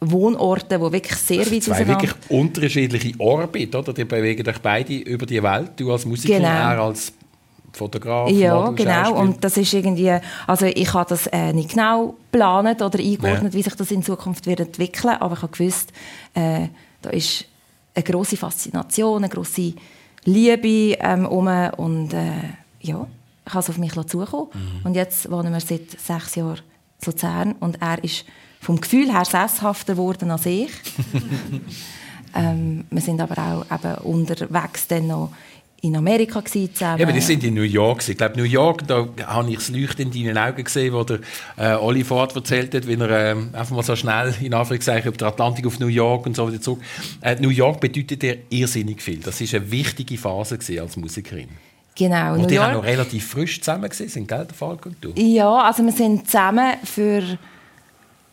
Wohnorten, die wirklich sehr weit Zwei wirklich unterschiedliche Orbit, oder? Die bewegen euch beide über die Welt. Du als Musiker, genau. er als Fotograf, Ja, Model, genau. Und das ist irgendwie, also ich habe das äh, nicht genau geplant oder eingeordnet, ja. wie sich das in Zukunft wird entwickeln, aber ich habe gewusst, äh, da ist eine große Faszination, eine große Liebe ähm, um und äh, ja, ich habe es auf mich zukommen. Mhm. Und jetzt wohnen wir seit sechs Jahren in Luzern und er ist vom Gefühl her sesshafter geworden als ich. ähm, wir sind aber auch eben unterwegs dann noch in Amerika zusammen. Ja, aber die sind in New York. Ich glaube, New York, da habe ich das Leuchten in deinen Augen gesehen, wo der äh, Oli Ford erzählt hat, wie er äh, einfach mal so schnell in Anführungszeichen über den Atlantik auf New York und so wieder zurück. Äh, New York bedeutet dir irrsinnig viel. Das ist eine wichtige Phase als Musikerin. Genau. Und die waren noch relativ frisch zusammen sind, gell, der Falk und du? Ja, also wir sind zusammen für,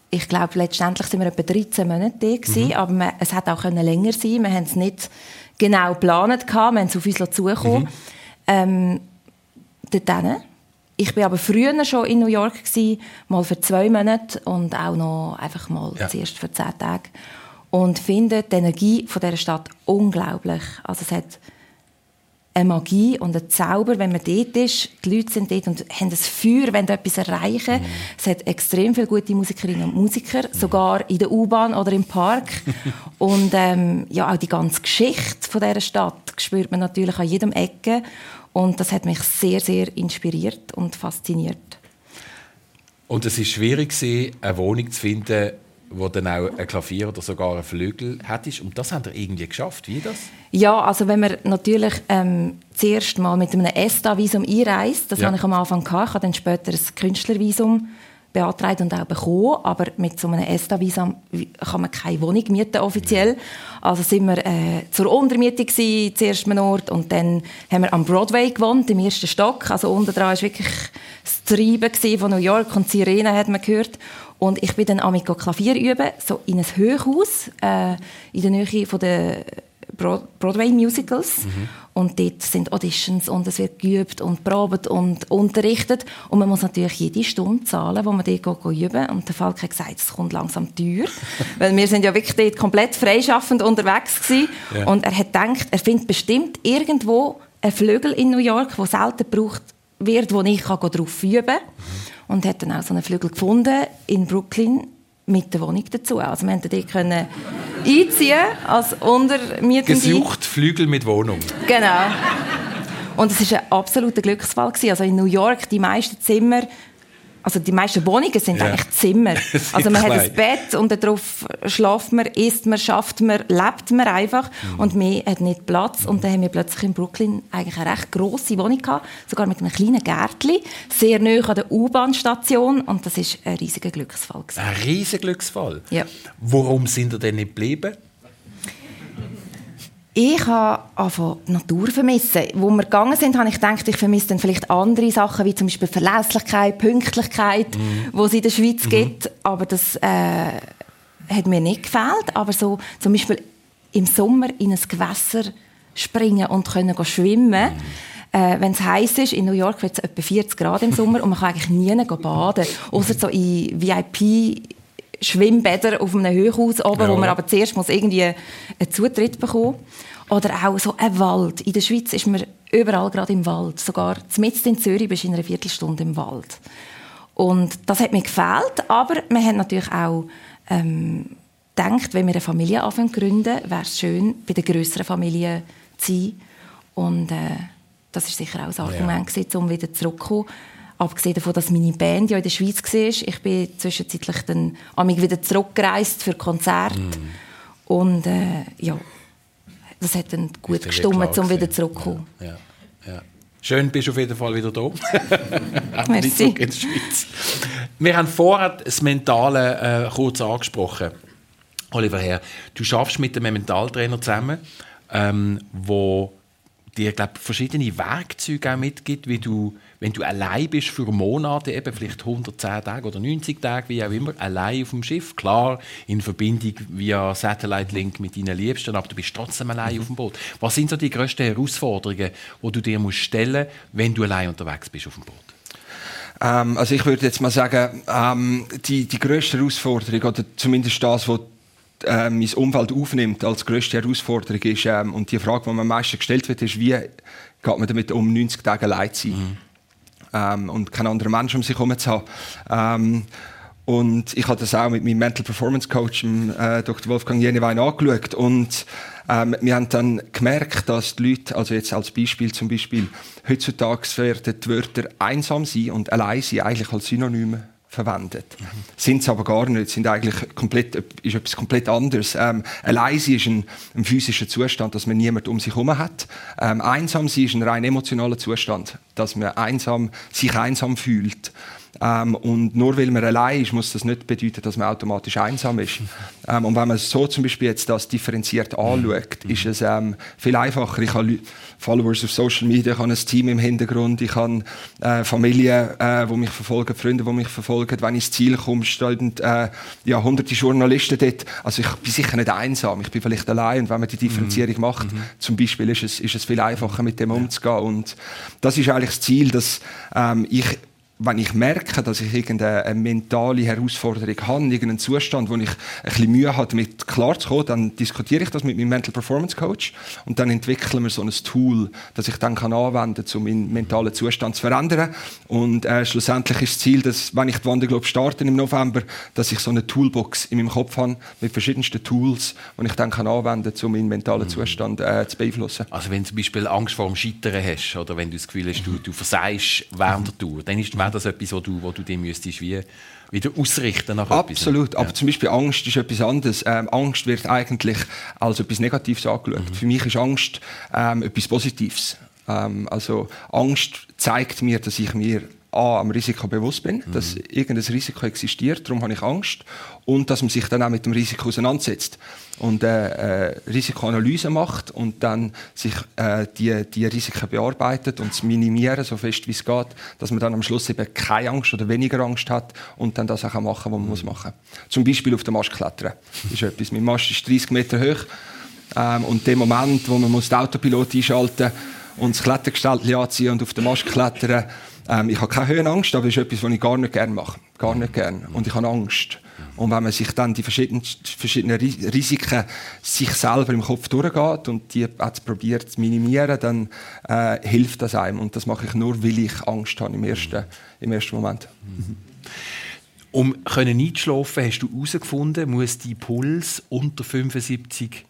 ich glaube, letztendlich sind wir etwa 13 Monate da mhm. aber es hätte auch länger sein Wir haben es nicht genau geplant, wir haben es auf uns zugekommen. Mhm. Ähm, ich war aber früher schon in New York, gewesen, mal für zwei Monate und auch noch einfach mal ja. zuerst für zehn Tage. Und finde die Energie von dieser Stadt unglaublich. Also es hat eine Magie und ein Zauber, wenn man dort ist. Die Leute sind dort und haben ein Feuer, wenn sie etwas erreichen. Mhm. Es hat extrem viele gute Musikerinnen und Musiker, mhm. sogar in der U-Bahn oder im Park. und ähm, ja, auch die ganze Geschichte von dieser Stadt spürt man natürlich an jedem Ecke. Und das hat mich sehr, sehr inspiriert und fasziniert. Und es war schwierig, eine Wohnung zu finden, wo dann auch ein Klavier oder sogar ein Flügel hättest. Und das hat er irgendwie geschafft. Wie das? Ja, also wenn man natürlich ähm, zuerst mal mit einem ESTA-Visum einreist, das ja. habe ich am Anfang gehabt, ich habe dann später ein Künstlervisum beantragt und auch bekommen, aber mit so einem ESTA-Visum kann man keine Wohnung mieten offiziell. Also sind wir äh, zur Untermiete gewesen, zuerst mal Ort und dann haben wir am Broadway gewohnt, im ersten Stock. Also unten dran war wirklich das Treiben von New York und Sirene hat man gehört. Und ich bin dann am Klavier üben, so in einem Hochhaus äh, in der Nähe von der Broadway-Musicals. Mhm. Und dort sind Auditions und es wird geübt und probt und unterrichtet. Und man muss natürlich jede Stunde zahlen, wo man dort üben Und der Falk hat gesagt, es kommt langsam teuer. Weil wir sind ja wirklich dort komplett freischaffend unterwegs gewesen. Ja. Und er hat gedacht, er findet bestimmt irgendwo einen Flügel in New York, der selten gebraucht wird, wo ich darauf üben kann. Mhm und hat dann auch so einen Flügel gefunden in Brooklyn mit der Wohnung dazu. Also wir konnten dort einziehen als Untermietende. Gesucht Flügel mit Wohnung. Genau. Und es war ein absoluter Glücksfall. Also in New York, die meisten Zimmer also die meisten Wohnungen sind ja. eigentlich Zimmer. also man klein. hat ein Bett und darauf schlaft man, isst man, schafft man, lebt man einfach mhm. und mehr hat nicht Platz. Und dann haben wir plötzlich in Brooklyn eigentlich eine recht grosse Wohnung gehabt, sogar mit einem kleinen Gärtchen, sehr nah an der U-Bahn-Station und das ist ein riesiger Glücksfall. Gewesen. Ein riesiger Glücksfall? Ja. Warum sind ihr denn nicht geblieben? Ich habe einfach die Natur vermissen. Wo wir gegangen sind, habe ich gedacht, ich vermisse dann vielleicht andere Sachen, wie zum Beispiel Verlässlichkeit, Pünktlichkeit, mhm. wo es in der Schweiz mhm. gibt. Aber das äh, hat mir nicht gefällt. Aber so zum Beispiel im Sommer in ein Gewässer springen und können schwimmen. Mhm. Äh, wenn es heiß ist, in New York wird es etwa 40 Grad im Sommer und man kann eigentlich nie baden. Außer so in VIP Schwimmbäder auf einem Hochhaus oben, ja. wo man aber zuerst muss irgendwie einen Zutritt bekommen Oder auch so ein Wald. In der Schweiz ist man überall gerade im Wald. Sogar mitten in Zürich bist du in einer Viertelstunde im Wald. Und das hat mir gefällt, aber wir haben natürlich auch ähm, gedacht, wenn wir eine Familie anfangen zu gründen, wäre es schön, bei der größeren Familie zu sein. Und äh, das ist sicher auch ein Argument, ja. um wieder zurückzukommen. Abgesehen davon, dass meine Band ja in der Schweiz war. Ich bin zwischenzeitlich dann wieder zurückgereist für Konzerte. Mm. Und äh, ja, das hat dann gut gestimmt, um wieder zurückzukommen. Ja, ja, ja. Schön, bist du auf jeden Fall wieder da. Merci. in der Schweiz. Wir haben vorher das Mentale äh, kurz angesprochen. Oliver Herr, du schaffst mit einem Mentaltrainer zusammen, ähm, wo dir glaub, verschiedene Werkzeuge auch mitgibt, wie du, wenn du allein bist für Monate, eben vielleicht 110 Tage oder 90 Tage, wie auch immer, allein auf dem Schiff, klar, in Verbindung via Satellite-Link mit deinen Liebsten, aber du bist trotzdem allein mhm. auf dem Boot. Was sind so die grössten Herausforderungen, die du dir musst stellen musst, wenn du allein unterwegs bist auf dem Boot? Ähm, also ich würde jetzt mal sagen, ähm, die, die grösste Herausforderung, oder zumindest das, was äh, mein Umfeld aufnimmt als grösste Herausforderung ist, ähm, und die Frage, die mir am meisten gestellt wird, ist, wie geht man damit um, 90 Tage allein zu sein mhm. Ähm, und keinen anderen Menschen um sich herum zu haben. Ähm, und ich habe das auch mit meinem Mental Performance Coach, äh, Dr. Wolfgang Jenewein, angeschaut. Und ähm, wir haben dann gemerkt, dass die Leute, also jetzt als Beispiel zum Beispiel, heutzutage werden die Wörter einsam sein und allein sein eigentlich als Synonym verwendet. Mhm. Sind es aber gar nicht, sind eigentlich komplett, ist etwas komplett anderes. Ähm, allein ist ein, ein, physischer Zustand, dass man niemand um sich herum hat. Ähm, einsam sein ist ein rein emotionaler Zustand, dass man einsam, sich einsam fühlt. Ähm, und nur weil man allein ist, muss das nicht bedeuten, dass man automatisch einsam ist. Ähm, und wenn man so zum Beispiel jetzt das differenziert anschaut, mhm. ist es ähm, viel einfacher. Ich habe Followers auf Social Media, ich habe ein Team im Hintergrund, ich habe äh, Familie, äh, die mich verfolgen, Freunde, die mich verfolgen. Wenn ich ins Ziel komme, stehen äh, ja, hunderte Journalisten dort. Also ich bin sicher nicht einsam, ich bin vielleicht allein. Und wenn man die Differenzierung mhm. macht, mhm. zum Beispiel, ist es, ist es viel einfacher, mit dem umzugehen. Und das ist eigentlich das Ziel, dass ähm, ich wenn ich merke, dass ich irgendeine mentale Herausforderung habe, irgendeinen Zustand, wo ich ein bisschen Mühe habe, damit klarzukommen, dann diskutiere ich das mit meinem Mental Performance Coach und dann entwickeln wir so ein Tool, das ich dann kann anwenden kann, um meinen mentalen Zustand zu verändern. Und äh, schlussendlich ist das Ziel, dass, wenn ich die Wanderglobe starte im November, dass ich so eine Toolbox in meinem Kopf habe mit verschiedensten Tools, die ich dann kann anwenden kann, um meinen mentalen mhm. Zustand äh, zu beeinflussen. Also wenn du zum Beispiel Angst vor dem Scheitern hast oder wenn du das Gefühl hast, du, du versagst während der Tour, dann ist das etwas, wo du, wo du dich müsstest wie wieder ausrichten nach Absolut, etwas. aber ja. zum Beispiel Angst ist etwas anderes. Ähm, Angst wird eigentlich als etwas Negatives angeschaut. Mhm. Für mich ist Angst ähm, etwas Positives. Ähm, also Angst zeigt mir, dass ich mir A, am Risiko bewusst bin, mhm. dass irgendein Risiko existiert, darum habe ich Angst und dass man sich dann auch mit dem Risiko auseinandersetzt und äh, äh, Risikoanalyse macht und dann sich äh, die, die Risiken bearbeitet und es minimieren, so fest wie es geht, dass man dann am Schluss eben keine Angst oder weniger Angst hat und dann das auch machen kann, was man mhm. muss machen Zum Beispiel auf den Mast klettern. Das ist etwas. Mein Mast ist 30 Meter hoch ähm, und dem Moment, wo man muss den Autopilot einschalten und das Klettergestell anziehen und auf den Mast klettern, ähm, ich habe keine Höhenangst, aber das ist etwas, was ich gar nicht gerne mache. Gar nicht gerne. Und ich habe Angst. Und wenn man sich dann die verschiedenen, verschiedenen Risiken sich selber im Kopf durchgeht und die jetzt probiert zu minimieren, dann äh, hilft das einem. Und das mache ich nur, weil ich Angst habe im ersten, im ersten Moment. Mhm. Um können einzuschlafen, hast du herausgefunden, muss die Puls unter 75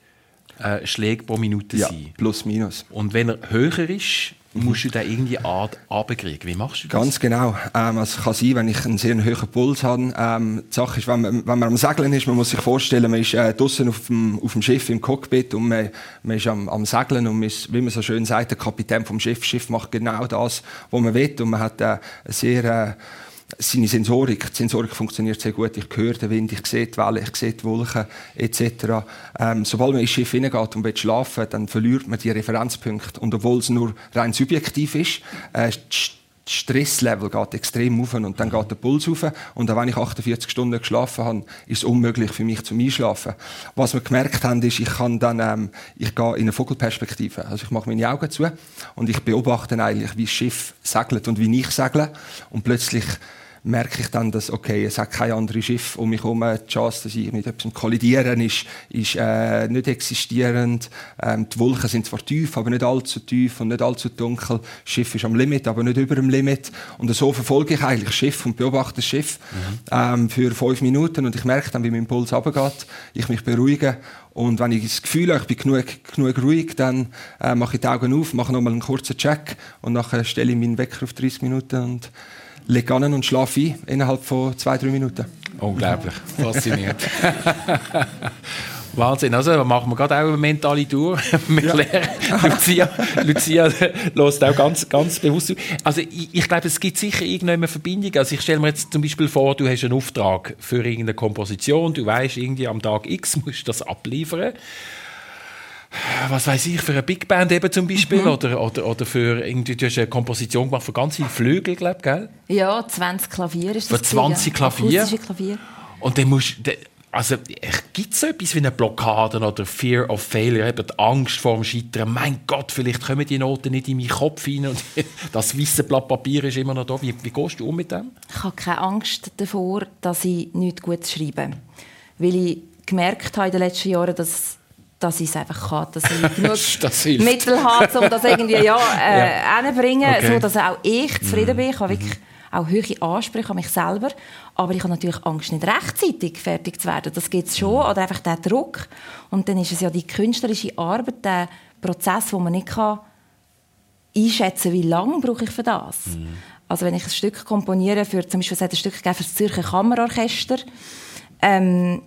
äh, Schläge pro Minute ja, sein. plus minus. Und wenn er höher ist, musst du da irgendwie runterkriegen. Wie machst du das? Ganz genau. Ähm, also es kann sein, wenn ich einen sehr hohen Puls habe. Ähm, die Sache ist, wenn man, wenn man am Segeln ist, man muss sich vorstellen, man ist äh, draußen auf dem, auf dem Schiff im Cockpit und man, man ist am, am Segeln und man ist, wie man so schön sagt, der Kapitän vom Schiff. Das Schiff macht genau das, was man will und man hat äh, sehr äh, seine Sensorik, die Sensorik funktioniert sehr gut. Ich höre den Wind, ich sehe die Wellen, ich sehe die Wolken etc. Ähm, sobald man ins Schiff hineingeht und schlafen, dann verliert man die Referenzpunkte. Und obwohl es nur rein subjektiv ist, äh, das Stresslevel geht extrem auf und dann geht der Puls auf und dann, wenn ich 48 Stunden geschlafen habe, ist es unmöglich für mich zum Einschlafen. Was wir gemerkt haben, ist, ich kann dann, ähm, ich gehe in eine Vogelperspektive. Also ich mache meine Augen zu und ich beobachte eigentlich, wie das Schiff segelt und wie ich segle und plötzlich merke ich dann, dass okay, es hat kein anderes Schiff um mich herum. Die Chance, dass ich mit etwas kollidieren, ist, ist äh, nicht existierend. Ähm, die Wolken sind zwar tief, aber nicht allzu tief und nicht allzu dunkel. Das Schiff ist am Limit, aber nicht über dem Limit. Und so verfolge ich eigentlich das Schiff und beobachte das Schiff mhm. ähm, für fünf Minuten und ich merke dann, wie mein Puls runtergeht, ich mich beruhige und wenn ich das Gefühl habe, ich bin genug, genug ruhig, dann äh, mache ich die Augen auf, mache nochmal einen kurzen Check und nachher stelle ich meinen Wecker auf 30 Minuten und lege an und schlafe ein innerhalb von zwei, drei Minuten. Unglaublich, faszinierend. Wahnsinn. Also machen wir gerade auch eine mentale Tour. wir ja. Lucia, Lucia lässt auch ganz, ganz bewusst zu. Also ich, ich glaube, es gibt sicher irgendeine Verbindung. Also ich stelle mir jetzt zum Beispiel vor, du hast einen Auftrag für irgendeine Komposition, du weißt irgendwie am Tag X musst du das abliefern was weiß ich, für eine Big Band eben zum Beispiel mhm. oder, oder, oder für irgendwie, du hast eine Komposition gemacht für ganz viele Flügel, glaube gell? Ja, 20 Klavier ist das. Für 20 Klavier. Klavier. Und dann musst also gibt es so etwas wie eine Blockade oder Fear of Failure, eben die Angst vor dem Scheitern? Mein Gott, vielleicht kommen die Noten nicht in meinen Kopf hinein und das weiße Blatt Papier ist immer noch da. Wie, wie gehst du um mit dem? Ich habe keine Angst davor, dass ich nichts gut schreibe. Weil ich gemerkt habe in den letzten Jahren, dass dass ich es einfach kann, dass ich genug das Mittel habe, um das irgendwie ja, äh, ja. okay. so dass auch ich zufrieden bin. Ich habe wirklich auch hohe Ansprüche an mich selber, aber ich habe natürlich Angst, nicht rechtzeitig fertig zu werden. Das gibt es schon, oder einfach der Druck. Und dann ist es ja die künstlerische Arbeit, der Prozess, wo man nicht kann einschätzen kann, wie lange brauche ich für das. Mhm. Also wenn ich ein Stück komponiere, für, zum Beispiel es hat ein Stück für das Zürcher Kammerorchester, ähm,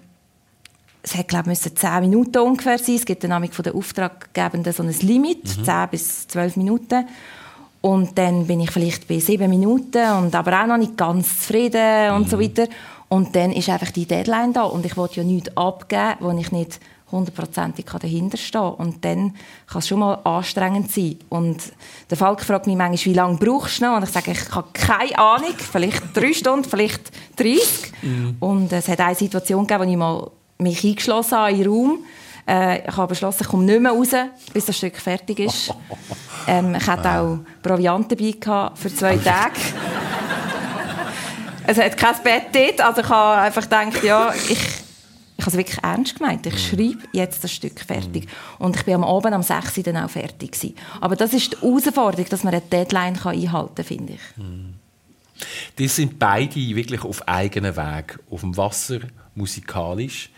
es hat, glaube ich, zehn Minuten ungefähr sein. Es gibt dann von den Auftraggebenden so ein Limit, mhm. 10 bis 12 Minuten. Und dann bin ich vielleicht bei sieben Minuten und aber auch noch nicht ganz zufrieden und so mhm. weiter. Und dann ist einfach die Deadline da und ich wollte ja nichts abgeben, wo ich nicht hundertprozentig dahinter stehen kann. Und dann kann es schon mal anstrengend sein. Und der Falk fragt mich manchmal, wie lange brauchst du noch? Und ich sage, ich habe keine Ahnung, vielleicht drei Stunden, vielleicht 30. Mhm. Und es hat eine Situation gegeben, wo ich mal mich eingeschlossen habe in den Raum. Äh, ich habe beschlossen, ich komme nicht mehr raus, bis das Stück fertig ist. Ähm, ich hatte auch Proviant dabei gehabt für zwei Tage. es hat kein Bett dort, also ich habe einfach gedacht, ja, ich, ich habe es wirklich ernst gemeint. Ich mhm. schreibe jetzt das Stück fertig. Und ich bin am Abend am 6. Uhr dann auch fertig gewesen. Aber das ist die Herausforderung, dass man eine Deadline kann einhalten kann, finde ich. Mhm. Die sind beide wirklich auf eigenen Weg, auf dem Wasser, musikalisch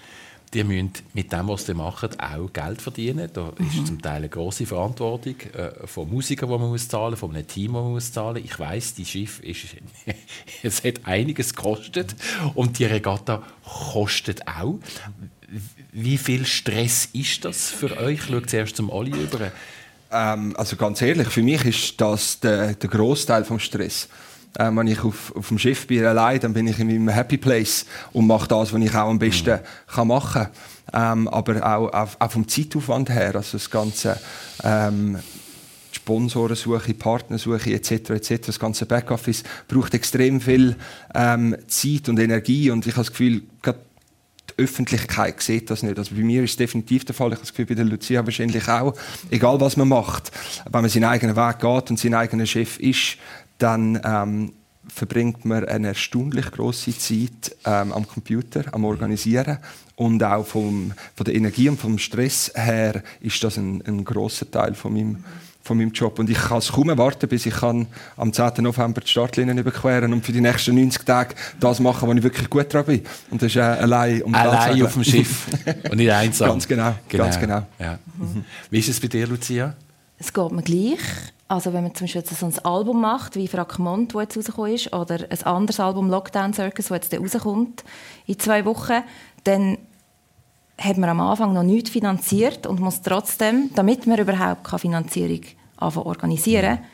die müssen mit dem, was sie machen, auch Geld verdienen. Da mhm. ist zum Teil eine große Verantwortung äh, von Musikern, die man muss zahlen muss, von einem Team, das man muss zahlen Ich weiß, die Schiff ist, es hat einiges gekostet und die Regatta kostet auch. Wie viel Stress ist das für euch? Ich schaue zuerst zum Olli über. Ähm, also ganz ehrlich, für mich ist das der, der Großteil vom Stress. Ähm, wenn ich auf, auf dem Schiff bin allein, dann bin ich in meinem Happy Place und mache das, was ich auch am besten mhm. kann machen kann. Ähm, aber auch, auch, auch, vom Zeitaufwand her, also das ganze ähm, Sponsorensuche, Partnersuche etc. etc. Das ganze Backoffice braucht extrem viel ähm, Zeit und Energie und ich habe das Gefühl, gerade die Öffentlichkeit sieht das nicht. Also bei mir ist es definitiv der Fall. Ich habe das Gefühl, bei der Lucia wahrscheinlich auch. Egal, was man macht, wenn man seinen eigenen Weg geht und sein eigener Chef ist, dann ähm, verbringt man eine erstaunlich große Zeit ähm, am Computer, am Organisieren und auch vom, von der Energie und vom Stress her ist das ein, ein großer Teil von meinem, von meinem Job und ich kann es kaum erwarten, bis ich kann am 10. November die Startlinien überqueren und für die nächsten 90 Tage das machen, wo ich wirklich gut dran bin. Und das ist äh, allein um Allein auf dem Schiff und nicht einsam. Ganz genau. genau. Ganz genau. Ja. Mhm. Wie ist es bei dir, Lucia? Es geht mir gleich. Also wenn man zum Beispiel jetzt so ein Album macht, wie Fragment, das jetzt rausgekommen ist, oder ein anderes Album, Lockdown Circus, das jetzt rauskommt in zwei Wochen, dann hat man am Anfang noch nichts finanziert und muss trotzdem, damit man überhaupt Finanzierung organisieren kann,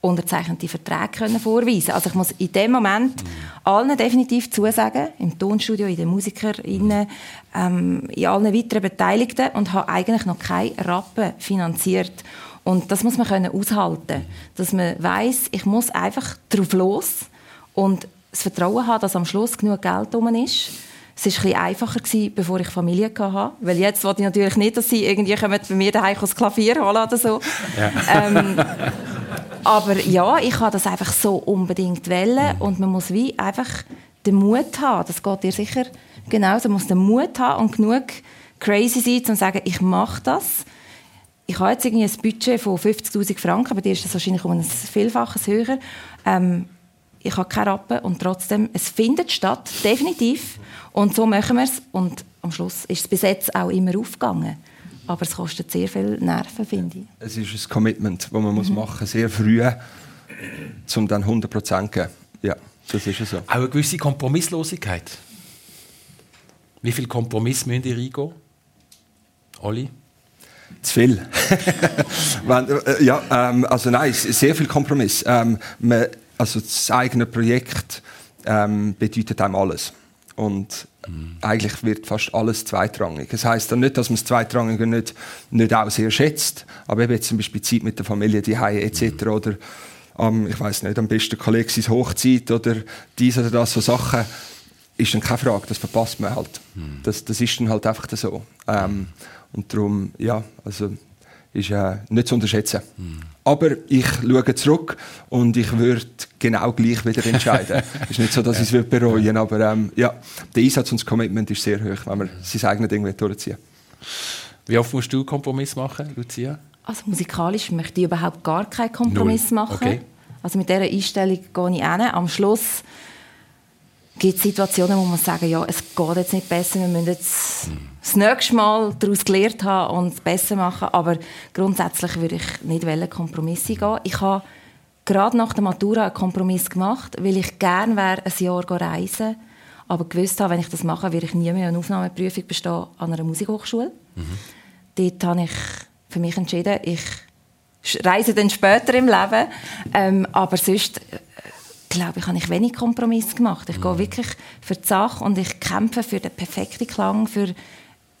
unterzeichnete Verträge können vorweisen Also ich muss in dem Moment allen definitiv zusagen, im Tonstudio, in den MusikerInnen, ähm, in allen weiteren Beteiligten und habe eigentlich noch keine Rappen finanziert. Und das muss man können aushalten, dass man weiß, ich muss einfach drauf los und das Vertrauen haben, dass am Schluss genug Geld drum ist. Es war etwas einfacher, gewesen, bevor ich Familie hatte. Weil jetzt wollte ich natürlich nicht, dass sie irgendwie kommen, bei mir daheim das Klavier holen oder so. Ja. Ähm, aber ja, ich habe das einfach so unbedingt wählen und man muss wie einfach den Mut haben. Das geht dir sicher genauso. Man muss den Mut haben und genug crazy sein, um zu sagen, ich mache das ich habe jetzt irgendwie ein Budget von 50'000 Franken, aber dir ist das wahrscheinlich um ein Vielfaches höher. Ähm, ich habe keine Rappen und trotzdem, es findet statt, definitiv. Und so machen wir es. Und am Schluss ist es bis jetzt auch immer aufgegangen. Aber es kostet sehr viel Nerven, finde ich. Es ist ein Commitment, das man mhm. muss machen muss, sehr früh, um dann 100% zu geben. Ja, das ist so. Auch eine gewisse Kompromisslosigkeit. Wie viel Kompromiss müsst ihr eingehen? Olli? Zu viel. Äh, ja, ähm, also nein, sehr viel Kompromiss. Ähm, man, also das eigene Projekt ähm, bedeutet einem alles. Und mhm. eigentlich wird fast alles zweitrangig. Das heißt dann nicht, dass man das Zweitrangige nicht, nicht auch sehr schätzt, aber eben jetzt zum Beispiel Zeit mit der Familie, die etc. Mhm. oder am, ich weiß nicht, am besten Kollegen Hochzeit oder dies oder das, so Sachen, ist dann keine Frage, das verpasst man halt. Mhm. Das, das ist dann halt einfach so. Ähm, und darum, ja, also ist äh, nicht zu unterschätzen. Mhm. Aber ich schaue zurück und ich würde genau gleich wieder entscheiden. Es ist nicht so, dass ich es bereuen würde, aber ähm, ja, der Einsatz und das Commitment ist sehr hoch, wenn man sein eigenes Ding durchziehen Wie oft musst du Kompromiss machen, Lucia? Also musikalisch möchte ich überhaupt gar keinen Kompromiss Null. machen. Okay. Also mit dieser Einstellung gehe ich hin. Am Schluss gibt es Situationen, wo man sagen ja, es geht jetzt nicht besser, wir müssen jetzt das nächste Mal daraus gelernt haben und es besser machen. Aber grundsätzlich würde ich nicht wollen, Kompromisse gehen. Ich habe gerade nach der Matura einen Kompromiss gemacht, weil ich gerne wäre, ein Jahr reisen aber gewusst habe, wenn ich das mache, werde ich nie mehr eine Aufnahmeprüfung bestehen an einer Musikhochschule. Mhm. Dort habe ich für mich entschieden, ich reise dann später im Leben. Ähm, aber sonst glaube ich, habe ich wenig Kompromiss gemacht. Ich mhm. gehe wirklich für die Sache und ich kämpfe für den perfekten Klang, für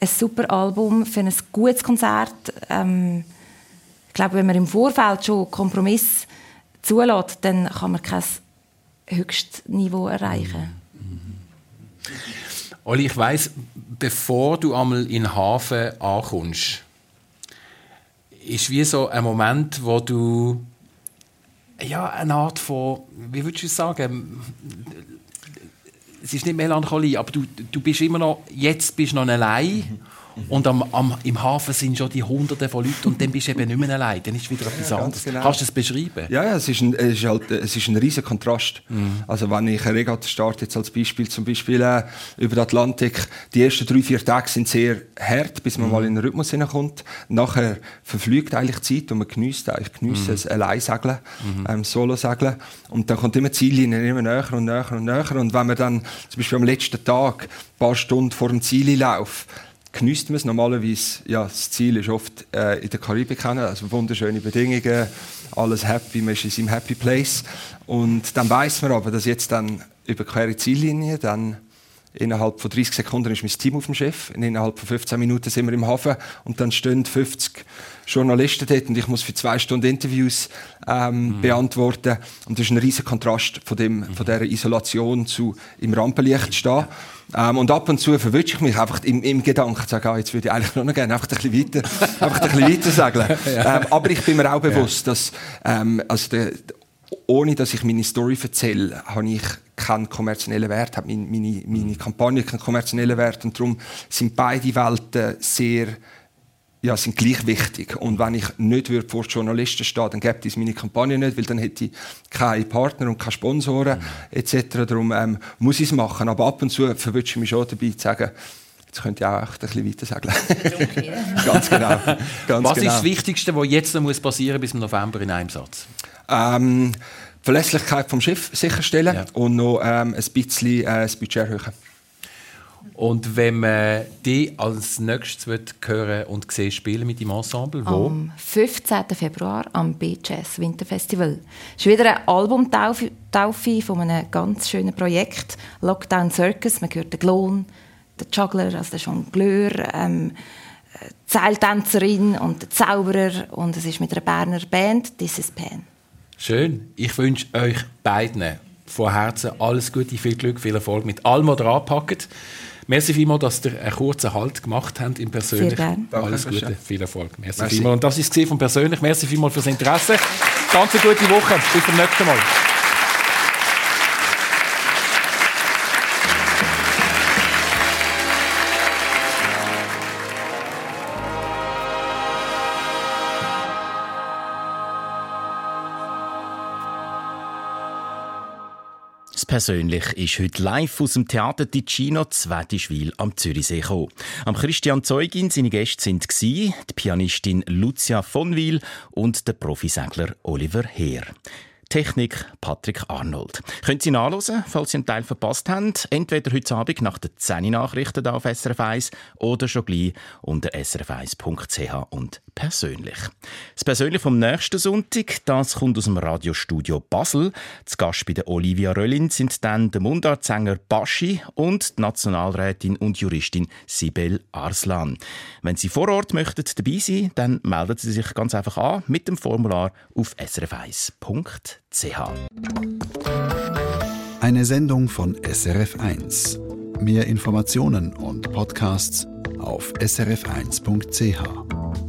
ein super Album, für ein gutes Konzert. Ähm, ich glaube, wenn man im Vorfeld schon Kompromiss zulässt, dann kann man kein Höchstniveau erreichen. Mhm. Olli, ich weiss, bevor du einmal in den Hafen ankommst, ist wie so ein Moment, wo du ja, eine Art von, wie würdest du sagen, es ist nicht Melancholie, aber du, du bist immer noch, jetzt bist du noch allein. Mhm. Und am, am, im Hafen sind schon die Hunderte von Leuten und dann bist du eben nicht mehr allein. Dann ist wieder etwas ja, anderes. Genau. Kannst du das beschreiben? Ja, ja es, ist ein, es, ist halt, es ist ein riesiger Kontrast. Mhm. Also wenn ich eine Regatta starte, jetzt als Beispiel, zum Beispiel äh, über den Atlantik, die ersten drei, vier Tage sind sehr hart, bis man mhm. mal in den Rhythmus hineinkommt. Nachher verfliegt eigentlich die Zeit und man genießt eigentlich genießt mhm. es Alleinsegeln, mhm. ähm, Solo-Segeln. Und dann kommt immer die Ziellinie immer näher und näher und näher. Und wenn man dann zum Beispiel am letzten Tag ein paar Stunden vor dem Zieleinlauf genießt man es. Normalerweise, ja, das Ziel ist oft äh, in der Karibik, also wunderschöne Bedingungen, alles happy, man ist in seinem Happy Place. Und dann weiß man aber, dass jetzt dann überquere die Ziellinie, dann innerhalb von 30 Sekunden ist mein Team auf dem Schiff, innerhalb von 15 Minuten sind wir im Hafen und dann stehen 50 Journalisten dort und ich muss für zwei Stunden Interviews ähm, mhm. beantworten. Und das ist ein riesiger Kontrast von, dem, mhm. von dieser Isolation zu im Rampenlicht stehen. Ähm, und ab und zu verwünsche ich mich einfach im, im Gedanken zu sagen, ah, jetzt würde ich eigentlich noch gerne einfach ein bisschen weiter, einfach ein bisschen weiter sagen. ja. ähm, aber ich bin mir auch bewusst, dass ähm, also der, ohne dass ich meine Story erzähle, habe ich keinen kommerziellen Wert, habe meine, meine, meine Kampagne keinen kommerziellen Wert und darum sind beide Welten sehr ja, sind gleich wichtig. Und wenn ich nicht würde vor Journalisten stehen, dann gäbe es meine Kampagne nicht, weil dann hätte ich keine Partner und keine Sponsoren mhm. etc. Darum ähm, muss ich es machen. Aber ab und zu verwünsche ich mich schon dabei zu sagen, jetzt könnte ich auch echt ein bisschen weiter sagen. Okay. Ganz genau. Ganz Was genau. ist das Wichtigste, was jetzt noch muss passieren bis im November in einem Satz? Ähm, Verlässlichkeit vom Schiff sicherstellen ja. und noch ähm, ein bisschen äh, das Budget erhöhen. Und wenn man die als nächstes wird hören und sehen spielen mit dem Ensemble, wo? Am 15. Februar am B-Jazz Winterfestival. Es ist wieder eine Albumtaufe von einem ganz schönen Projekt, Lockdown Circus. Man hört den Glon, den Juggler, also den Jongleur, ähm, die Seiltänzerin und den Zauberer und es ist mit einer Berner Band, This is Pan. Schön. Ich wünsche euch beiden von Herzen alles Gute, viel Glück, viel Erfolg mit allem, was ihr anpackt. Merci vielmals, dass ihr einen kurzen Halt gemacht habt im Persönlich. Sehr gerne. Alles Gute, Dankeschön. viel Erfolg. Merci, Merci. vielmals. Und das ist es von Persönlich. Merci vielmals fürs Interesse. Ganz eine gute Woche. Bis zum nächsten Mal. Persönlich ist heute live aus dem Theater Ticino Zwetischwil am Zürichsee gekommen. Am Christian Zeugin seine Gäste sind die Pianistin Lucia von Wil und der Profisegler Oliver Heer. Technik Patrick Arnold. Können Sie nachlesen, falls Sie einen Teil verpasst haben, entweder heute Abend nach den 10 Nachrichten auf SRF 1 oder schon gleich unter srf1.ch und persönlich. Das Persönlich vom nächsten Sonntag, das kommt aus dem Radiostudio Basel. Zu Gast bei der Olivia Röllin sind dann der Mundartsänger Baschi und die Nationalrätin und Juristin Sibel Arslan. Wenn Sie vor Ort möchten dabei sein, dann melden Sie sich ganz einfach an mit dem Formular auf srf1.ch. Eine Sendung von SRF1. Mehr Informationen und Podcasts auf srf1.ch.